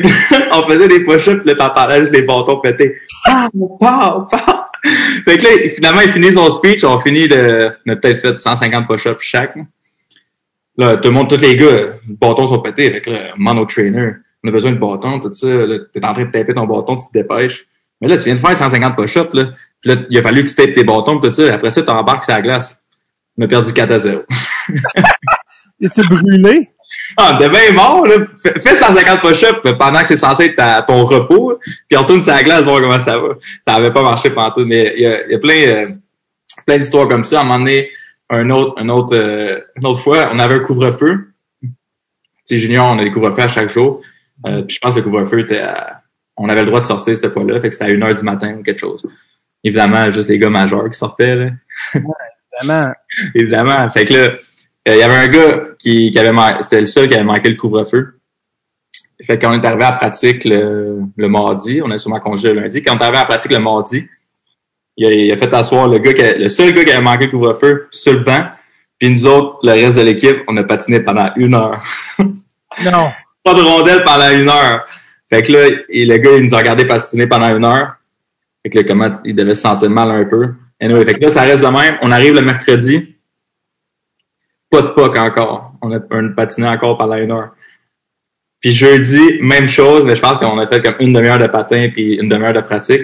On faisait des push-ups, puis là, t'entendais juste les bâtons péter. Pow! Pow! Pow! Fait que là, finalement, il finit son speech, on finit de, on a peut-être fait 150 push-ups chaque. Là, tout le monde, tous les gars, les bâtons sont pétés avec le mono trainer. On a besoin de bâton, tout ça. Là, t'es en train de taper ton bâton, tu te dépêches. Mais là, tu viens de faire 150 push-ups, là. Puis là, il a fallu que tu tapes tes bâtons, tout ça. Après ça, tu embarques sur la glace. On a perdu 4 à 0. Et tu brûlé? Ah, t'es bien mort, là. Fais 150 push-ups pendant que c'est censé être à ton repos, puis on retourne sur la glace, voir comment ça va. Ça avait pas marché pendant tout, mais il y a, il y a plein, euh, plein d'histoires comme ça. À un moment donné, un autre, un autre, euh, une autre fois, on avait un couvre-feu. Tu junior, on a des couvre-feux à chaque jour. Euh, puis je pense que le couvre-feu était à, on avait le droit de sortir cette fois-là, fait que c'était à une heure du matin ou quelque chose. Évidemment, juste les gars majeurs qui sortaient, là. Ouais, évidemment. évidemment. Fait que là, il y avait un gars qui, qui avait manqué, c'était le seul qui avait manqué le couvre-feu. Fait qu'on est arrivé à la pratique le, le mardi, on a sûrement congé le lundi. Quand on est arrivé à la pratique le mardi, il a, il a fait asseoir le gars qui, le seul gars qui avait manqué le couvre-feu sur le banc. Puis nous autres, le reste de l'équipe, on a patiné pendant une heure. non. Pas de rondelle pendant une heure. Fait que là, et le gars, il nous a regardé patiner pendant une heure. Que comment il devait se sentir mal un peu. Anyway, fait que là, ça reste de même. On arrive le mercredi. Pas de puck encore. On a, a patiné encore une heure. Puis jeudi, même chose, mais je pense qu'on a fait comme une demi-heure de patin puis une demi-heure de pratique.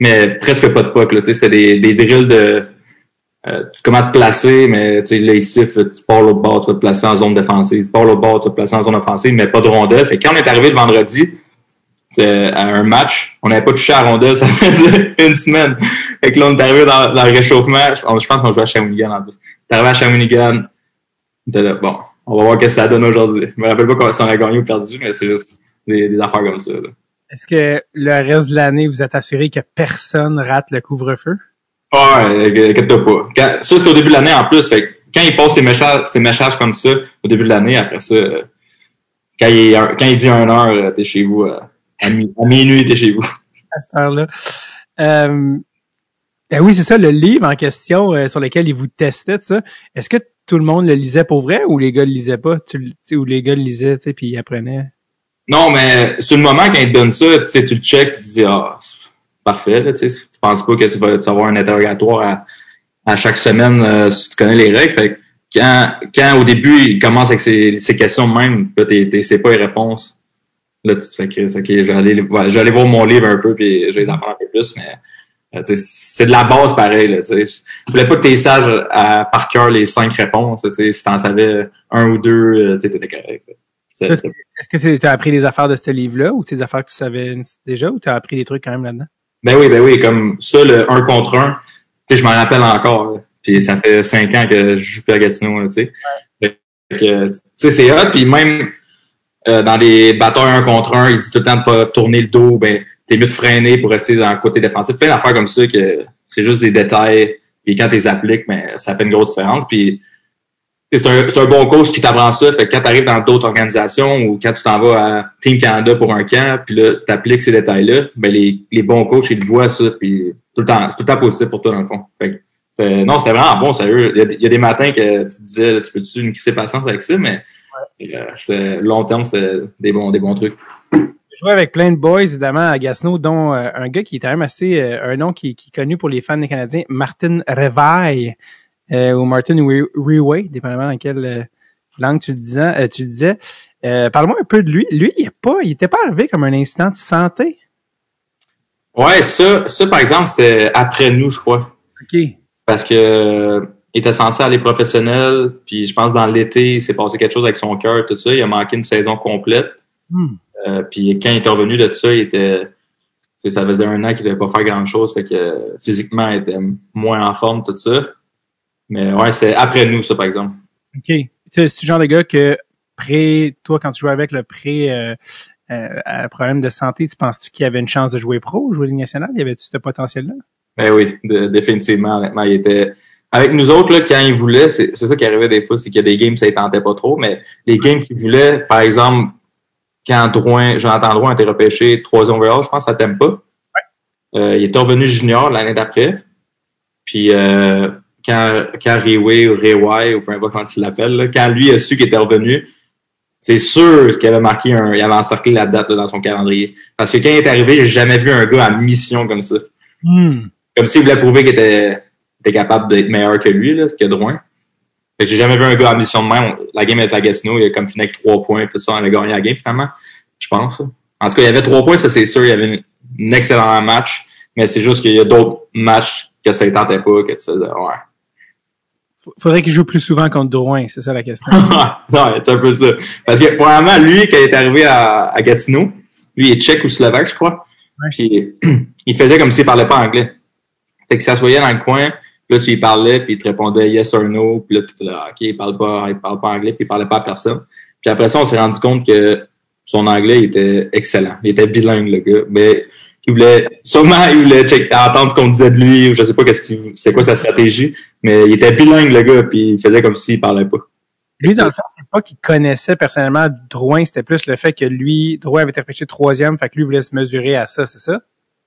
Mais presque pas de puck, c'était des, des drills de euh, comment te placer, mais tu sais, là, ici, tu pars l'autre bord, tu vas te placer en zone défensive. Tu pars l'autre bord, tu vas te placer en zone offensive, mais pas de rondelle. Fait que quand on est arrivé le vendredi, à un match, on n'avait pas touché à rondelle, ça faisait une semaine. Fait que là, on est arrivé dans, dans le réchauffement. Je, je pense qu'on jouait à Shawinigan en plus. On est arrivé à Shawinigan. Là, bon, on va voir ce que ça donne aujourd'hui. Je me rappelle pas si on a gagné ou perdu, mais c'est juste des, des affaires comme ça. Est-ce que le reste de l'année, vous êtes assuré que personne rate le couvre-feu? Ouais, inquiète-toi pas. Quand, ça, c'est au début de l'année en plus. Fait quand il passe ses messages, comme ça, au début de l'année, après ça, quand il, quand il dit un heure, t'es chez vous. À, mi à minuit, t'es chez vous. À cette heure-là. Euh, ben oui, c'est ça, le livre en question euh, sur lequel il vous testait, ça. Est-ce que tout le monde le lisait pour vrai ou les gars le lisaient pas? Tu, ou les gars le lisaient, tu sais, puis ils apprenaient? Non, mais sur le moment, quand il te donne ça, tu sais, tu le check, tu te dis, ah, parfait. Là, tu penses pas que tu vas, tu vas avoir un interrogatoire à, à chaque semaine euh, si tu connais les règles. Fait quand, quand au début, il commence avec ses, ses questions même, là, t'es, sais pas les réponses. Là, tu te fais que ok, j'allais j'allais voir mon livre un peu puis je vais les apprendre un peu plus, mais euh, c'est de la base pareil. Là, tu je voulais pas que tu sage à, par cœur les cinq réponses. Tu si t'en savais un ou deux, euh, tu étais correct. Est-ce que tu as appris des affaires de ce livre-là ou des affaires que tu savais déjà ou tu as appris des trucs quand même là-dedans? Ben oui, ben oui, comme ça, le 1 contre 1, tu sais, je m'en rappelle encore. là. Puis ça fait cinq ans que je joue plus à Gatineau, là, tu sais. Fait que, tu sais, c'est hot. Puis même euh, dans les batailles 1 contre 1, il dit tout le temps de pas tourner le dos. Ben, t'es mieux de freiner pour rester dans le côté défensif. Plein d'affaires comme ça que c'est juste des détails. Puis quand tu les appliques, ben, ça fait une grosse différence. Puis c'est un, un bon coach qui t'apprend ça. Fait que quand tu arrives dans d'autres organisations ou quand tu t'en vas à Team Canada pour un camp, puis là, tu appliques ces détails-là, ben les, les bons coachs, ils voient ça, puis tout le temps, c'est tout le temps positif pour toi, dans le fond. Fait que, c'était- non, c'était vraiment bon, sérieux. Il y, a, il y a des matins que tu te disais, tu peux-tu me crisser patience avec ça, mais euh, c'est long terme, c'est des bons, des bons trucs. J'ai joué avec plein de boys, évidemment, à Gatineau, dont euh, un gars qui est quand même assez, euh, un nom qui, qui est connu pour les fans des Canadiens, Martin Revaille, euh, ou Martin Re- Reway, dépendamment dans quelle euh, langue tu le disais. euh, tu le disais. Euh, Parle-moi un peu de lui. Lui, il est pas, pas arrivé comme un incident de santé? Ouais, ça, ça, par exemple, c'était après nous, je crois. OK. Parce que euh, il était censé aller professionnel, puis je pense dans l'été, il s'est passé quelque chose avec son cœur, tout ça. Il a manqué une saison complète. Hmm. Euh, puis quand il est revenu de ça, il était. Ça faisait un an qu'il devait pas faire grand chose, fait que physiquement, il était moins en forme, tout ça. Mais ouais, c'est après nous, ça, par exemple. OK. Tu sais, C'est le genre de gars que, pré, toi, quand tu jouais avec le pré, euh, euh, problème de santé, tu penses-tu qu'il avait une chance de jouer pro ou jouer Ligue nationale? Y avait-tu ce potentiel-là? Ben oui, de- définitivement, honnêtement, il était. Avec nous autres, là, quand il voulait, c'est ça qui arrivait des fois, c'est qu'il y a des games, ça ne tentait pas trop, mais les games qu'il voulait, par exemple, quand Drouin, Jonathan Drouin a été repêché troisième overall, je pense que ça t'aime pas. Euh, il était revenu junior l'année d'après. Puis euh, quand, quand Rayway ou Rayway, ou peu importe comment tu l'appelles, quand lui a su qu'il était revenu, c'est sûr qu'il avait marqué un. Il avait encerclé la date là, dans son calendrier. Parce que quand il est arrivé, j'ai jamais vu un gars en mission comme ça Hmm. comme s'il voulait prouver qu'il était, était capable d'être meilleur que lui, là, que Drouin. Fait que j'ai jamais vu un gars en mission de même. La game était à Gatineau, il a comme fini avec trois points, puis ça, on a gagné la game finalement, je pense. En tout cas, il y avait trois points, ça c'est sûr, il y avait un excellent match, mais c'est juste qu'il y a d'autres matchs que ça ne tentait pas, que tu faisais, ouais. Faudrait qu'il joue plus souvent contre Drouin, c'est ça la question. non, c'est un peu ça. Parce que, premièrement, lui, quand il est arrivé à, à Gatineau, lui, il est tchèque ou slovaque, je crois. Ouais. Puis, il faisait comme s'il parlait pas anglais. Fait qu'il s'assoyait dans le coin, puis là, tu lui parlais, puis il te répondait yes or no, puis là, tu étais là, OK, il parle pas, il parle pas anglais, puis il parlait pas à personne. Puis après ça, on s'est rendu compte que son anglais était excellent. Il était bilingue, le gars. Mais il voulait, sûrement, il voulait check, entendre ce qu'on disait de lui, ou je sais pas qu'est-ce qu'il, c'est quoi sa stratégie, mais il était bilingue, le gars, puis il faisait comme s'il parlait pas. Lui, dans le fond, c'est pas qu'il connaissait personnellement Drouin, c'était plus le fait que lui, Drouin avait été repêché troisième, fait que lui voulait se mesurer à ça, c'est ça?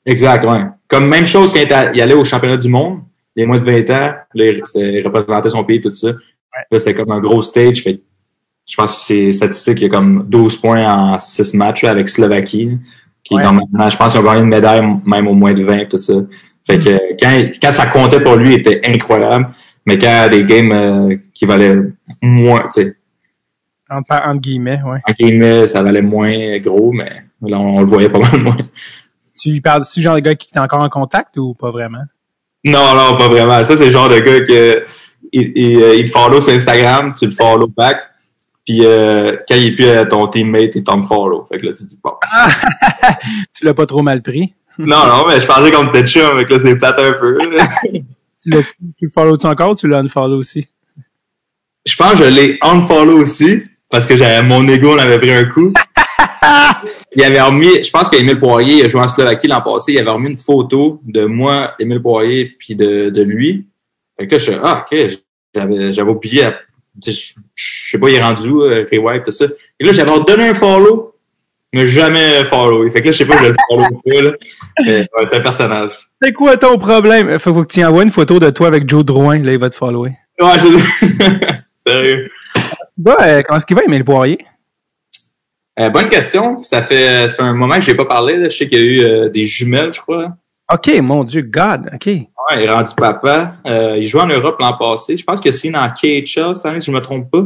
Exact, ouais. Comme même chose quand il allait au championnat du monde, il y a moins de 20 ans, là, il, représentait son pays, tout ça. Là, c'était comme un gros stage. Fait, je pense que c'est statistique, il y a comme 12 points en 6 matchs là, avec Slovaquie. Qui, Ouais. normalement, je pense qu'ils ont gagné une médaille même au moins de 20, tout ça. Fait que quand, quand ça comptait pour lui, il était incroyable. Mais quand il y a des games euh, qui valaient moins, tu sais, Entre, entre guillemets, ouais. en guillemets, ça valait moins gros, mais là, on, on le voyait pas mal moins. Tu lui parles, tu le genre de gars qui est encore en contact ou pas vraiment? Non, non, pas vraiment. Ça, c'est le genre de gars que il, il, euh, il te follow sur Instagram, tu le follow back, puis euh, quand il est plus à ton teammate, il t'en follow. Fait que là, tu dis bon. Tu l'as pas trop mal pris. non, non, mais je pensais qu'on était chum, fait que là, c'est plate un peu. Tu l'as, tu le follow-tu encore ou tu l'as unfollow aussi? je pense que je l'ai unfollow aussi, parce que j'avais mon ego, on avait pris un coup. Il avait remis, je pense qu'Émile Poirier, il a joué en Slovaquie l'an passé, il avait remis une photo de moi, Émile Poirier, puis de, de lui. Fait que là, je suis ah, ok, j'avais, j'avais oublié, à- je, je sais pas, il est rendu où, euh, Rewipe, tout ça. Et là, j'avais donné un follow, mais jamais follow. Fait que là, je sais pas, je le follow ou pas, là. Mais, ouais, c'est un personnage. C'est quoi ton problème? Faut, faut que tu envoies une photo de toi avec Joe Drouin, là, il va te follower. Ouais, c'est. Sérieux. Bah, euh, comment est-ce qu'il va, Emile Poirier? Euh, bonne question. Ça fait, ça fait un moment que j'ai pas parlé, là. Je sais qu'il y a eu euh, des jumelles, je crois. OK, mon Dieu, God, OK. Ouais, il est rendu papa. Euh, il jouait en Europe l'an passé. Je pense que c'est dans KHL cette année, si je me trompe pas.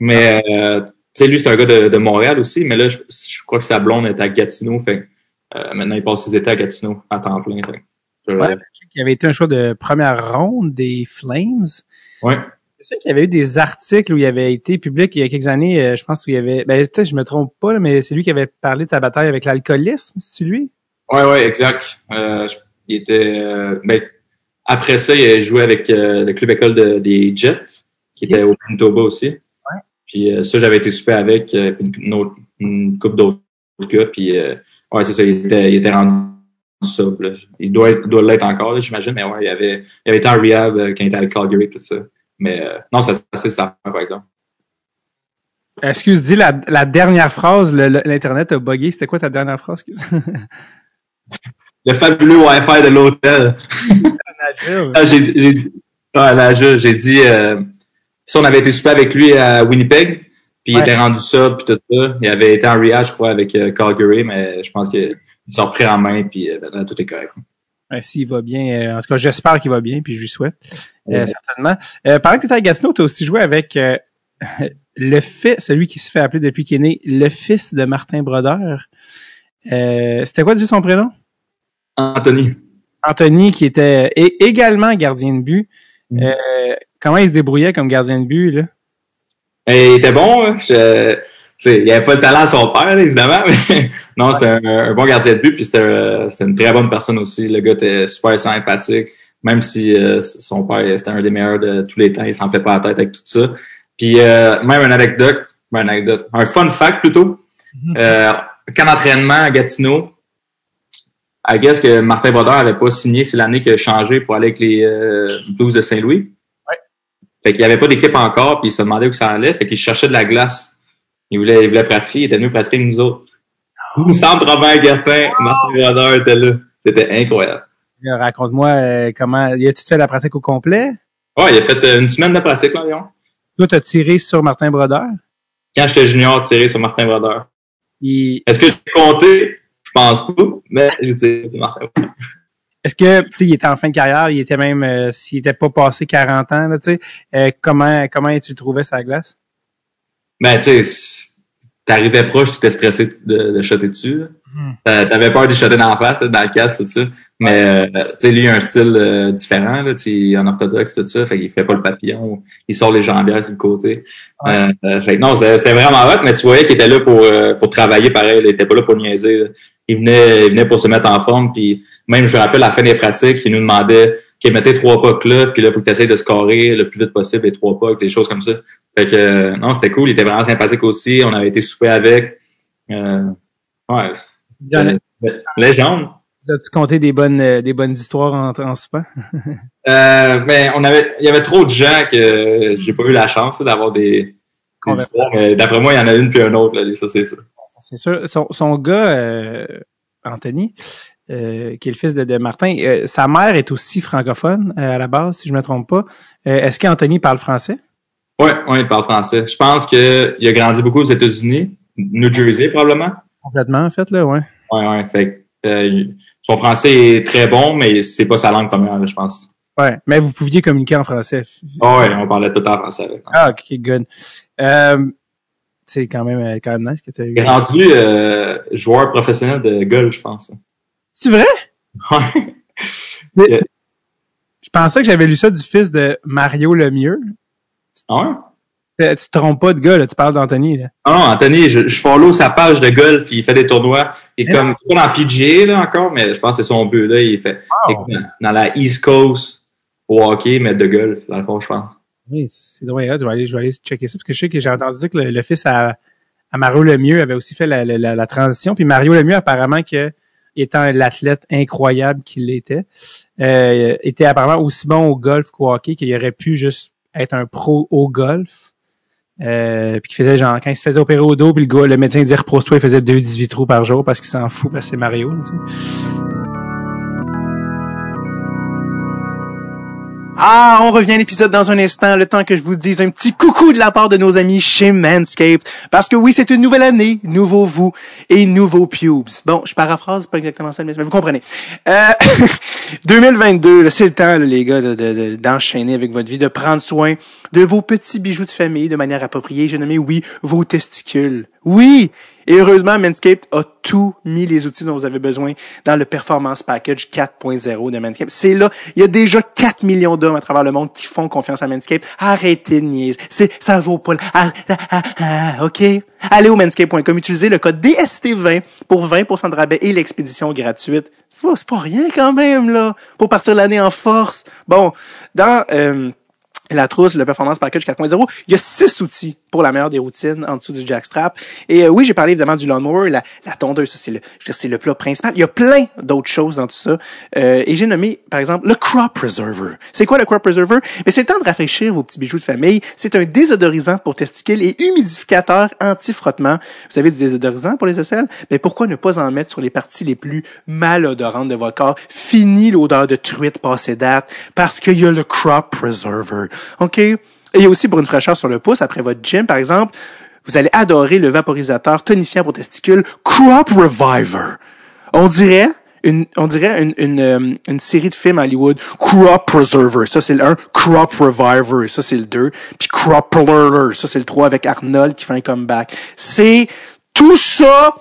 Mais euh, tu sais, lui, c'est un gars de, de Montréal aussi, mais là, je, je crois que sa blonde est à Gatineau. Fait euh, maintenant, il passe ses étés à Gatineau à temps plein. Fait euh, Ouais, je sais qu'il avait été un choix de première ronde des Flames. ouais. Sais qu'il y avait eu des articles où il avait été public il y a quelques années, euh, je pense où il y avait, ben peut-être je me trompe pas, mais c'est lui qui avait parlé de sa bataille avec l'alcoolisme, c'est lui? Ouais, ouais, exact. Euh, je- il était, euh, ben, après ça, il a joué avec euh, le club école de- des Jets, qui était au Manitoba aussi. Puis euh, ça, j'avais été super avec puis une, autre, une couple d'autres gars. Puis ouais, c'est ça, il était, il était rendu sobre. Il doit l'être encore, j'imagine. Mais ouais, il avait, il avait été en rehab quand il était avec Calgary, tout ça. Mais euh, non, ça c'est ça, par exemple. Excuse, dis la, la dernière phrase, l'internet a bugué. C'était quoi ta dernière phrase? Excuse. Le fabuleux Wi-Fi de l'hôtel. Ah, j'ai dit, je- j'ai dit, euh, si on avait été super avec lui à Winnipeg, puis il était rendu ça, puis tout ça. Il avait été en rehab, je crois, avec euh, Calgary, mais je pense qu'il s'est repris en main, puis euh, maintenant, tout est correct. Ouais, S'il va bien, euh, en tout cas, j'espère qu'il va bien, puis je lui souhaite, euh, Ouais. certainement. Euh, pendant que tu étais à Gatineau, tu as aussi joué avec euh, le fils, celui qui se fait appeler depuis qu'il est né, le fils de Martin Brodeur. Euh, C'était quoi déjà son prénom? Anthony. Anthony, qui était également gardien de but. Euh, comment il se débrouillait comme gardien de but, là? Et il était bon, hein. Je- il avait pas le talent à son père, évidemment, mais non, c'était un, un bon gardien de but, puis c'était euh, une très bonne personne aussi. Le gars était super sympathique, même si euh, son père c'était un des meilleurs de tous les temps, il s'en fait pas la tête avec tout ça. Puis euh, même une anecdote, ben, une anecdote, un fun fact plutôt. Mhm. Euh, camp d'entraînement à Gatineau, I guess que Martin Brodeur avait pas signé, c'est l'année qu'il a changé pour aller avec les euh, Blues de Saint-Louis. Ouais. Fait qu'il n'y avait pas d'équipe encore, puis il se demandait où ça allait, fait qu'il cherchait de la glace. Il voulait, il voulait pratiquer, il était venu pratiquer avec nous autres. Oh. Centre Robert Gertin, Martin Brodeur était là. C'était incroyable. Là, Raconte-moi euh, comment. Y a-tu fait la pratique au complet? Ouais, il a fait euh, une semaine de pratique, là, environ. Toi, t'as tiré sur Martin Brodeur? Quand j'étais junior, tiré sur Martin Brodeur. Il- Est-ce que j'ai compté? Je pense pas, mais j'ai tiré sur Martin Brodeur. Est-ce que, tu sais, il était en fin de carrière, il était même, euh, s'il était pas passé 40 ans, tu sais, comment, comment tu le trouvais sa glace? Ben, tu sais, t'arrivais proche, tu étais stressé de, de shotter dessus. Mhm. Euh, T'avais peur de shotter dans la face, dans le casque, tout ça. Mais, euh, tu sais, lui, il a un style euh, différent, là, tu en orthodoxe, tout ça. Fait qu'il fait pas le papillon. Il sort les jambières sur le côté. Ouais. Euh, euh, fait que non, c'était vraiment hot, mais tu voyais qu'il était là pour, euh, pour travailler pareil. là. Il était pas là pour niaiser. là. Il venait, il venait pour se mettre en forme. Puis même, je me rappelle, à la fin des pratiques, il nous demandait qu'il mettait trois pucks là, puis là, il faut que tu essaies de scorer le plus vite possible les trois pucks, des choses comme ça. Fait que euh, non, c'était cool. Il était vraiment sympathique aussi. On avait été souper avec. Euh, ouais. Légende. As-tu compté des bonnes, euh, des bonnes histoires en, en soupant? Euh, mais on avait, il y avait trop de gens que j'ai pas eu la chance d'avoir des, histoires. Mais d'après moi, il y en a une puis un autre. Là, ça, c'est sûr. C'est sûr. Son, son gars, Anthony, euh, qui est le fils de, de Martin, euh, sa mère est aussi francophone euh, à la base, si je me trompe pas. Est-ce qu'Anthony parle français? Ouais, ouais, il parle français. Je pense que il a grandi beaucoup aux États-Unis, New Jersey probablement. Complètement, en fait, là, ouais. Ouais, ouais. Fait son français est très bon, mais c'est pas sa langue première, là, je pense. Ouais. Mais vous pouviez communiquer en français. Ah ouais, on parlait tout le temps français. Avec. Ah, ok, good. C'est quand même, quand même nice que tu as eu. Il est rendu joueur professionnel de golf, je pense. C'est vrai? Ouais. Je pensais que j'avais lu ça du fils de Mario Lemieux. Ah ouais? Euh, Tu te trompes pas de gars, là, tu parles d'Anthony. Là. Ah non, Anthony, je, je follow sa page de golf, il fait des tournois. Il est comme pas dans PGA là encore, mais je pense que c'est son but là. Il fait Wow. il est dans la East Coast au hockey, mais de golf, dans le fond, je pense. Oui, c'est drôle. Je vais aller, je vais aller checker ça parce que je sais que j'ai entendu dire que le, le fils à, à Mario Lemieux avait aussi fait la, la, la- la transition. Puis Mario Lemieux, apparemment que étant l'athlète incroyable qu'il était, euh, était apparemment aussi bon au golf qu'au hockey qu'il aurait pu juste être un pro au golf. Euh, puis qu'il faisait genre quand il se faisait opérer au dos, puis le gars, le médecin disait repose-toi, il faisait deux 18 trous par jour parce qu'il s'en fout parce que c'est Mario. Ah, on revient à l'épisode dans un instant, le temps que je vous dise un petit coucou de la part de nos amis chez Manscaped. Parce que oui, c'est une nouvelle année, nouveau vous et nouveaux pubes. Bon, je paraphrase, pas exactement ça, mais vous comprenez. Euh, 2022, là, c'est le temps, là, les gars, de- de- de- d'enchaîner avec votre vie, de prendre soin de vos petits bijoux de famille de manière appropriée. J'ai nommé, oui, vos testicules. Oui, Et heureusement, Manscaped a tout mis les outils dont vous avez besoin dans le Performance Package 4.0 de Manscaped. C'est là, il y a déjà 4 millions d'hommes à travers le monde qui font confiance à Manscaped. Arrêtez de niaiser. C'est, ça vaut pas le... Ah, ah, ah, ah, OK? Allez au manscaped.com, utilisez le code DST20 pour 20% de rabais et l'expédition gratuite. C'est pas, c'est pas rien quand même, là, pour partir l'année en force. Bon, dans... Euh, la trousse, le Performance Package 4.0, il y a six outils pour la meilleure des routines en dessous du jackstrap. Et euh, oui, j'ai parlé évidemment du lawnmower, la, la tondeuse, c'est le, c'est le plat principal. Il y a plein d'autres choses dans tout ça. Euh, et j'ai nommé, par exemple, le Crop Preserver. C'est quoi le Crop Preserver? Mais c'est le temps de rafraîchir vos petits bijoux de famille. C'est un désodorisant pour testicules et humidificateur anti-frottement. Vous avez du désodorisant pour les aisselles? Mais pourquoi ne pas en mettre sur les parties les plus malodorantes de votre corps? Fini l'odeur de truite passée date parce qu'il y a le Crop Preserver. OK? Et aussi pour une fraîcheur sur le pouce, après votre gym, par exemple, vous allez adorer le vaporisateur tonifiant pour testicules Crop Reviver. On dirait une, on dirait une, une, euh, une série de films Hollywood. Crop Preserver, ça c'est le 1. Crop Reviver, ça c'est le 2. Puis Crop Alert, ça c'est le 3 avec Arnold qui fait un comeback. C'est tout ça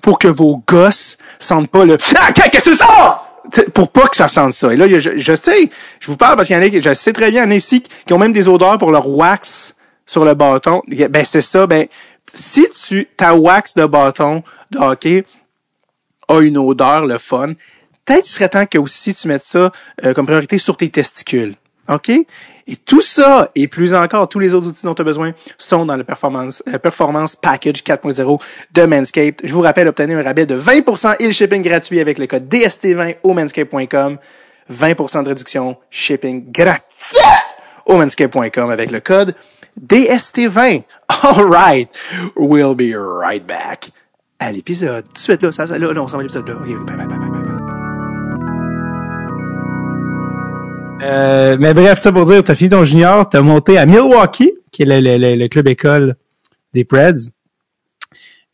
pour que vos gosses sentent pas le Ah, qu'est-ce que c'est ça? Pour pas que ça sente ça. Et là, je, sais, je vous parle parce qu'il y en a, je sais très bien, il y en ici qui ont même des odeurs pour leur wax sur le bâton. Ben, c'est ça, ben, si tu, ta wax de bâton de hockey a une odeur, le fun, peut-être qu'il serait temps que aussi tu mettes ça euh, comme priorité sur tes testicules. OK? Et tout ça, et plus encore, tous les autres outils dont tu as besoin sont dans le Performance, euh, Performance Package 4.0 de Manscaped. Je vous rappelle, obtenez un rabais de 20% et le shipping gratuit avec le code DST20 au manscaped.com. 20% de réduction, shipping gratis au manscaped.com avec le code DST20. All right. We'll be right back à l'épisode. Tout de suite, là, ça, ça, là, non, on s'en va à l'épisode, là. OK, bye, bye, bye, bye, Euh, mais bref, ça pour dire, t'as fini ton junior, t'as monté à Milwaukee, qui est le, club école des Preds.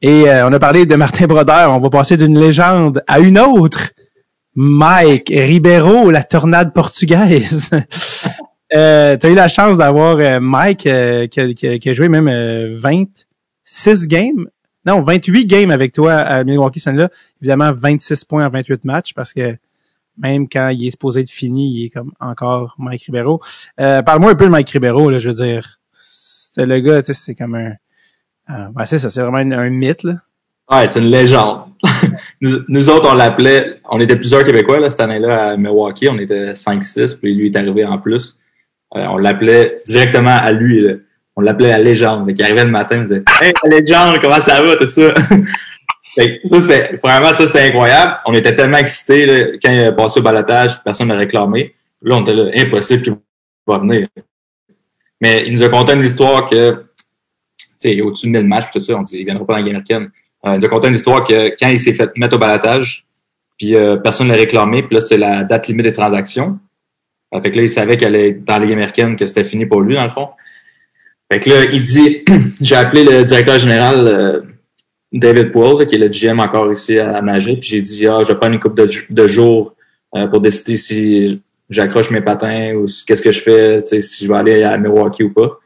Et euh, on a parlé de Martin Brodeur, on va passer d'une légende à une autre. Mike Ribeiro, la tornade portugaise. euh, t'as eu la chance d'avoir euh, Mike qui, a, joué même 26 games. Non, 28 games avec toi à Milwaukee, celle-là. Évidemment, 26 points en 28 matchs parce que même quand il est supposé être fini, il est comme encore Mike Ribeiro. Euh, Parle-moi un peu de Mike Ribeiro, là, je veux dire. C'est le gars, tu sais, c'est comme un... Euh, ben c'est ça, c'est vraiment un, mythe, là. Ouais, c'est une légende. nous, autres, on l'appelait... On était plusieurs Québécois, là, cette année-là, à Milwaukee. On était 5-6, puis lui est arrivé en plus. Euh, on l'appelait directement à lui, là. On l'appelait la légende. Il arrivait le matin, il disait « Hey, la légende, comment ça va, tout ça? » ça, c'était, vraiment, ça, c'était incroyable. On était tellement excités, là, quand il a passé au balotage, personne n'a réclamé. Là, on était là, impossible qu'il va venir. Mais il nous a conté une histoire que, tu sais, au-dessus de 1000 matchs, tout ça, on dit, il viendra pas dans la game. Euh, il nous a conté une histoire que quand il s'est fait mettre au balotage, puis euh, personne ne l'a réclamé, puis là, c'est la date limite des transactions. Fait que là, il savait qu'elle est dans la Ligue que c'était fini pour lui, dans le fond. Fait que là, il dit, j'ai appelé le directeur général, euh, David Poole, qui est le GM encore ici à nager, puis j'ai dit ah, je vais prendre une coupe de, de jours euh, pour décider si j'accroche mes patins ou qu'est-ce que je fais, si je vais aller à Milwaukee ou pas.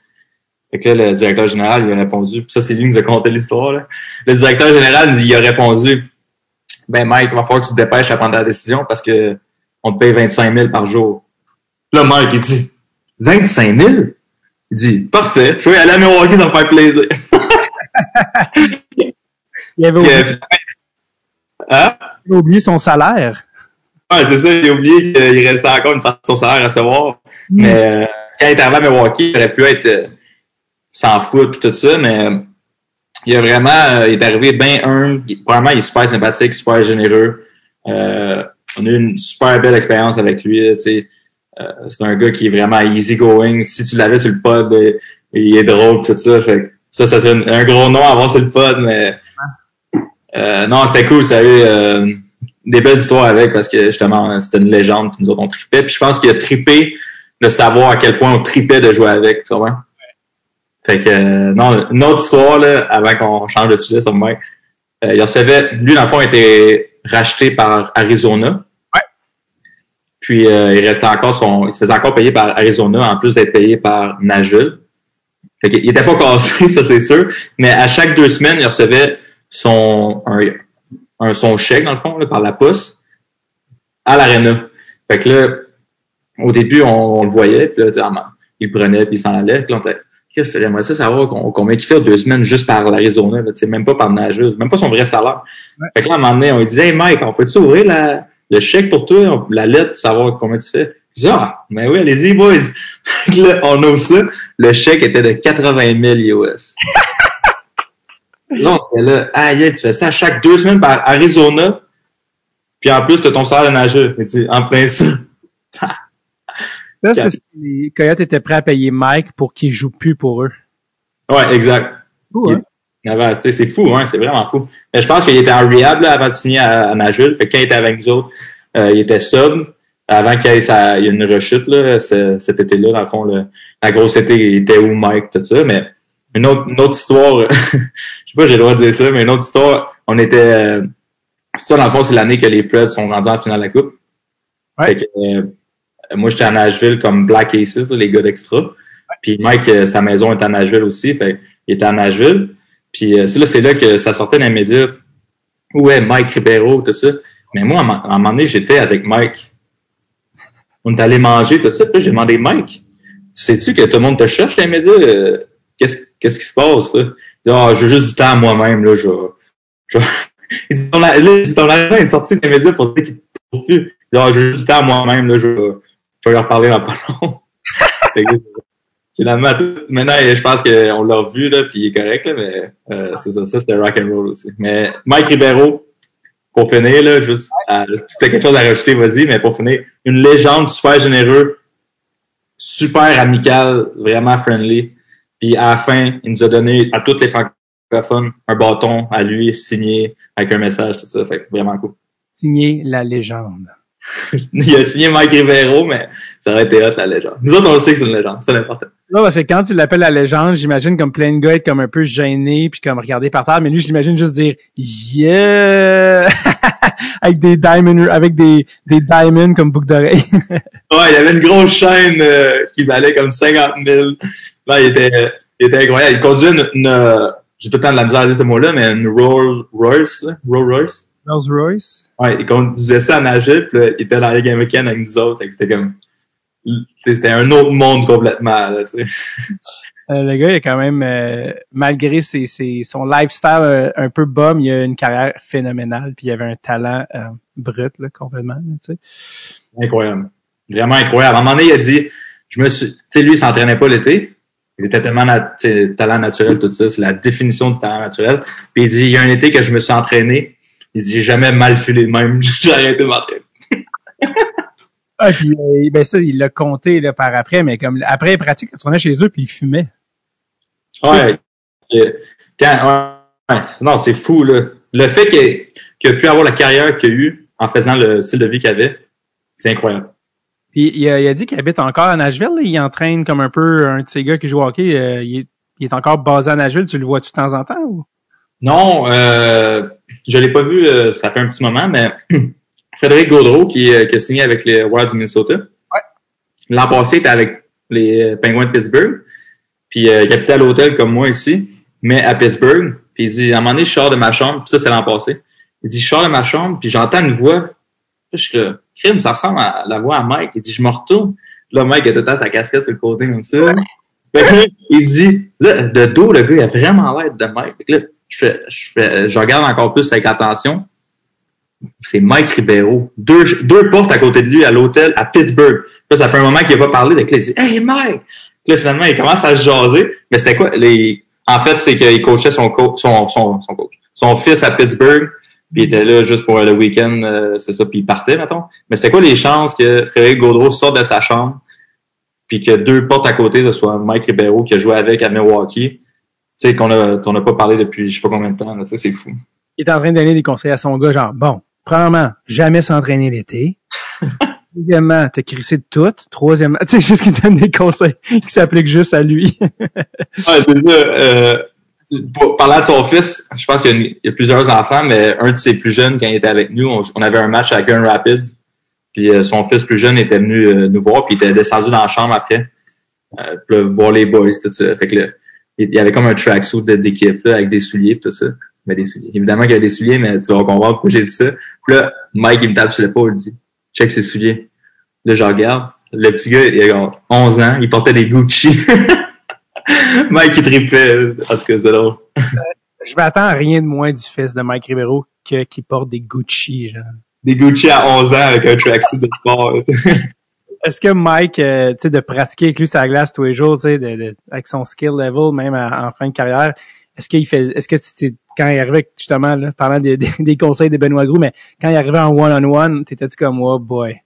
Fait que là, le directeur général, il a répondu, puis ça, c'est lui qui nous a conté l'histoire. Le directeur général, il a répondu Ben Mike, il va falloir que tu te dépêches à prendre ta décision parce que on te paye 25 000 par jour. Là, Mike, il dit 25 000? Il dit Parfait, je vais aller à Milwaukee, ça me fait plaisir. Il avait oublié, hein? il avait oublié son salaire. Ouais, c'est ça. Il a oublié qu'il restait encore une partie de son salaire à recevoir. Mm. Mais euh, quand il est arrivé à Milwaukee, il aurait pu être euh, sans foot et tout ça, mais euh, il a vraiment, euh, il est arrivé bien humble. Probablement, il est super sympathique, super généreux. On a eu une super belle expérience avec lui. C'est un gars qui est vraiment easy going. Si tu l'avais sur le pod, il est drôle tout ça. Fait ça, ça serait un gros nom à avoir sur le pod, mais euh, non, c'était cool, ça avait euh, des belles histoires avec parce que justement, c'était une légende, puis nous autres on tripait. Puis je pense qu'il a tripé de savoir à quel point on tripait de jouer avec, tu vois. Fait que euh, non, une autre histoire là, avant qu'on change de sujet sur moi. Euh, il recevait, lui dans le fond, était racheté par Arizona. Ouais. Puis euh, il restait encore son. Il se faisait encore payer par Arizona en plus d'être payé par Nashville. Fait qu'il était pas cassé, ça c'est sûr. Mais à chaque deux semaines, il recevait son, un, un, son chèque, dans le fond, là, par la poste, à l'aréna. Fait que là, au début, on, on le voyait, puis là, ah, man, il prenait, puis il s'en allait. Puis là, on était, Qu'est-ce que j'aimerais ça savoir qu'on- combien il fait deux semaines juste par l'Arizona, là, même pas par Nashville, même pas son vrai salaire. Ouais. Fait que là, à un moment donné, on lui disait, hey Mike, on peut-tu ouvrir la, le chèque pour toi, la lettre, savoir combien tu fais? Je dis, ah, mais oui, allez-y, boys. Là, on ouvre ça. Le chèque était de 80 000 US. Là, on était là, aïe, aïe, tu fais ça chaque deux semaines par Arizona, puis en plus, tu as ton salaire de nageur. Mais tu en plein ça. Ça, c'est les Coyotes étaient prêts à payer Mike pour qu'il joue plus pour eux. Ouais, exact. Hein? C'est fou, hein, c'est vraiment fou. Mais je pense qu'il était en rehab là, avant de signer à, à Nashville. Fait que quand il était avec nous autres, euh, il était sub. Avant qu'il y ait sa, il y ait une rechute là, ce- cet été-là, dans le fond, la grosse été, il était où Mike, tout ça. Mais une autre, une autre histoire, je sais pas, j'ai le droit de dire ça, mais une autre histoire, on était. euh, ça, dans le fond, c'est l'année que les Preds sont rendus en finale de la Coupe. Ouais. Fait que, euh, moi, j'étais à Nashville comme Black Aces, là, les gars d'extra. Puis Mike, euh, sa maison est à Nashville aussi. Fait il était à Nashville. Puis euh, c'est là, c'est là que ça sortait dans les médias. Ouais, Mike Ribeiro, tout ça. Mais moi, à un moment- donné, j'étais avec Mike. On est allé manger, tout ça. Puis j'ai demandé, Mike, sais-tu que tout le monde te cherche dans les médias? Euh, Qu'est-ce qu'est-ce qui se passe? Là? Il dit, ah, j'ai juste du temps à moi-même. Là, je, je... Il dit, ton, agent est sorti des médias pour dire qu'il te trouve plus. Il dit, ah, j'ai juste du temps à moi-même. Là, je, vais leur parler dans pas long. Finalement, maintenant, je pense qu'on l'a revu, là, puis il est correct, là, mais euh, c'est ça, ça c'était rock and roll aussi. Mais Mike Ribeiro, pour finir, là, juste, euh, si t'as quelque chose à rajouter, vas-y, mais pour finir, une légende super généreux, super amical, vraiment friendly. Puis à la fin, il nous a donné à tous les francophones un bâton à lui signé avec un message, tout ça. Fait que vraiment cool. Signé la légende. Il a signé Mike Ribeiro, mais ça aurait été hot, la légende. Nous autres, on le sait que c'est une légende, c'est l'important. Non, parce que quand tu l'appelles la légende, j'imagine comme plein de gars être comme un peu gêné puis comme regarder par terre, mais lui, j'imagine juste dire yeah avec des diamonds, avec des des diamonds comme boucle d'oreille. Ouais, il y avait une grosse chaîne euh, qui valait comme 50 000. Il était, il était incroyable. Il conduisait une, une, j'ai tout le temps de la misère à dire ce mot-là, mais une Rolls Royce, Rolls Royce. Rolls Royce? Ouais, il conduisait ça à Nashville, puis là, il était dans la Ligue américaine avec nous autres. C'était comme, c'était un autre monde complètement, là, tu sais. Euh, le gars, il a quand même, euh, malgré ses, ses- son lifestyle euh, un peu bum, il a une carrière phénoménale, puis il avait un talent brut, là, complètement. là. Incroyable. Vraiment incroyable. À un moment donné, il a dit, je me suis, tu sais, lui, il s'entraînait pas l'été. Il était tellement talent naturel, tout ça. C'est la définition du talent naturel. Puis il dit, il y a un été que je me suis entraîné. Il dit, j'ai jamais mal filé de même. j'ai arrêté de m'entraîner. Ah, puis euh, ben ça, il l'a compté là, par après, mais comme après, il pratique, il retournait chez eux, puis il fumait. Ouais. Quand, non, c'est fou, là. Le fait qu'il qu'il a pu avoir la carrière qu'il a eu en faisant le style de vie qu'il avait, c'est incroyable. Puis il a, il a dit qu'il habite encore à Nashville. là. Il entraîne comme un peu un de ces gars qui joue au hockey. euh, il, est, il est encore basé à Nashville. Tu le vois de temps en temps? Ou? Non, euh, je l'ai pas vu, euh, ça fait un petit moment, mais Frédéric Gaudreau, qui, euh, qui a signé avec les Wild du Minnesota. L'an passé, il était avec les euh, Penguins de Pittsburgh. Puis euh, il habitait à l'hôtel comme moi ici, mais à Pittsburgh. Puis il dit, à un moment donné, je sors de ma chambre, puis ça, c'est l'an passé. Il dit, je sors de ma chambre, puis j'entends une voix. Puis je suis là, crime, ça ressemble à la voix à Mike. Il dit, je me retourne. Là, Mike a tout le temps sa casquette sur le côté comme ça. Fait que là, il dit, là, de dos, le gars, il a vraiment l'air de Mike. Fait que là, je fais, je fais, je regarde encore plus avec attention. C'est Mike Ribeiro. Deux, deux portes à côté de lui à l'hôtel à Pittsburgh. Là, ça fait un moment qu'il n'a pas parlé. Donc là, il dit, Hey, Mike! Puis là, finalement, il commence à se jaser. Mais c'était quoi? Les... En fait, c'est qu'il coachait son, co- son, son, son coach. Son fils à Pittsburgh. Puis il était là juste pour le week-end, euh, c'est ça, puis il partait, mettons. Mais c'était quoi les chances que Frédéric Gaudreau sorte de sa chambre, puis que deux portes à côté, ce soit Mike Ribeiro qui a joué avec à Milwaukee, tu sais, qu'on a, qu'on n'a pas parlé depuis je sais pas combien de temps, ça, c'est fou. Il est en train de donner des conseils à son gars, genre, bon, premièrement, jamais s'entraîner l'été. Deuxièmement, te crisser de tout. Troisièmement, tu sais, juste qu'il donne des conseils qui s'appliquent juste à lui. Ouais, c'est ça. Euh, pour- parlant de son fils, je pense qu'il y a plusieurs enfants, mais un de ses plus jeunes, quand il était avec nous, on, avait un match à Grand Rapids. Puis euh, son fils plus jeune était venu euh, nous voir, puis il était descendu dans la chambre après, euh, pour voir les boys, tout ça. Fait que là, il y avait comme un tracksuit d'équipe avec des souliers, tout ça. met des souliers. Évidemment qu'il y a des souliers, mais tu vas comprendre pourquoi j'ai dit ça. Puis là, Mike, il me tape sur l'épaule, il dit, check ses souliers. Là, je regarde. Le petit gars, il a 11 ans, il portait des Gucci. Mike, il tripait. En tout cas, c'est drôle. Je m'attends à rien de moins du fils de Mike Ribeiro que qui porte des Gucci, genre. Des Gucci à 11 ans avec un tracksuit de sport. Est-ce que Mike, euh, tu sais, de pratiquer avec lui sa glace tous les jours, tu sais, de, de- avec son skill level, même à- en fin de carrière, est-ce qu'il fait, est-ce que tu t'es, quand il arrivait, justement, là, parlant des, des, des conseils de Benoît Groux, mais quand il arrivait en one-on-one, t'étais-tu comme, oh boy,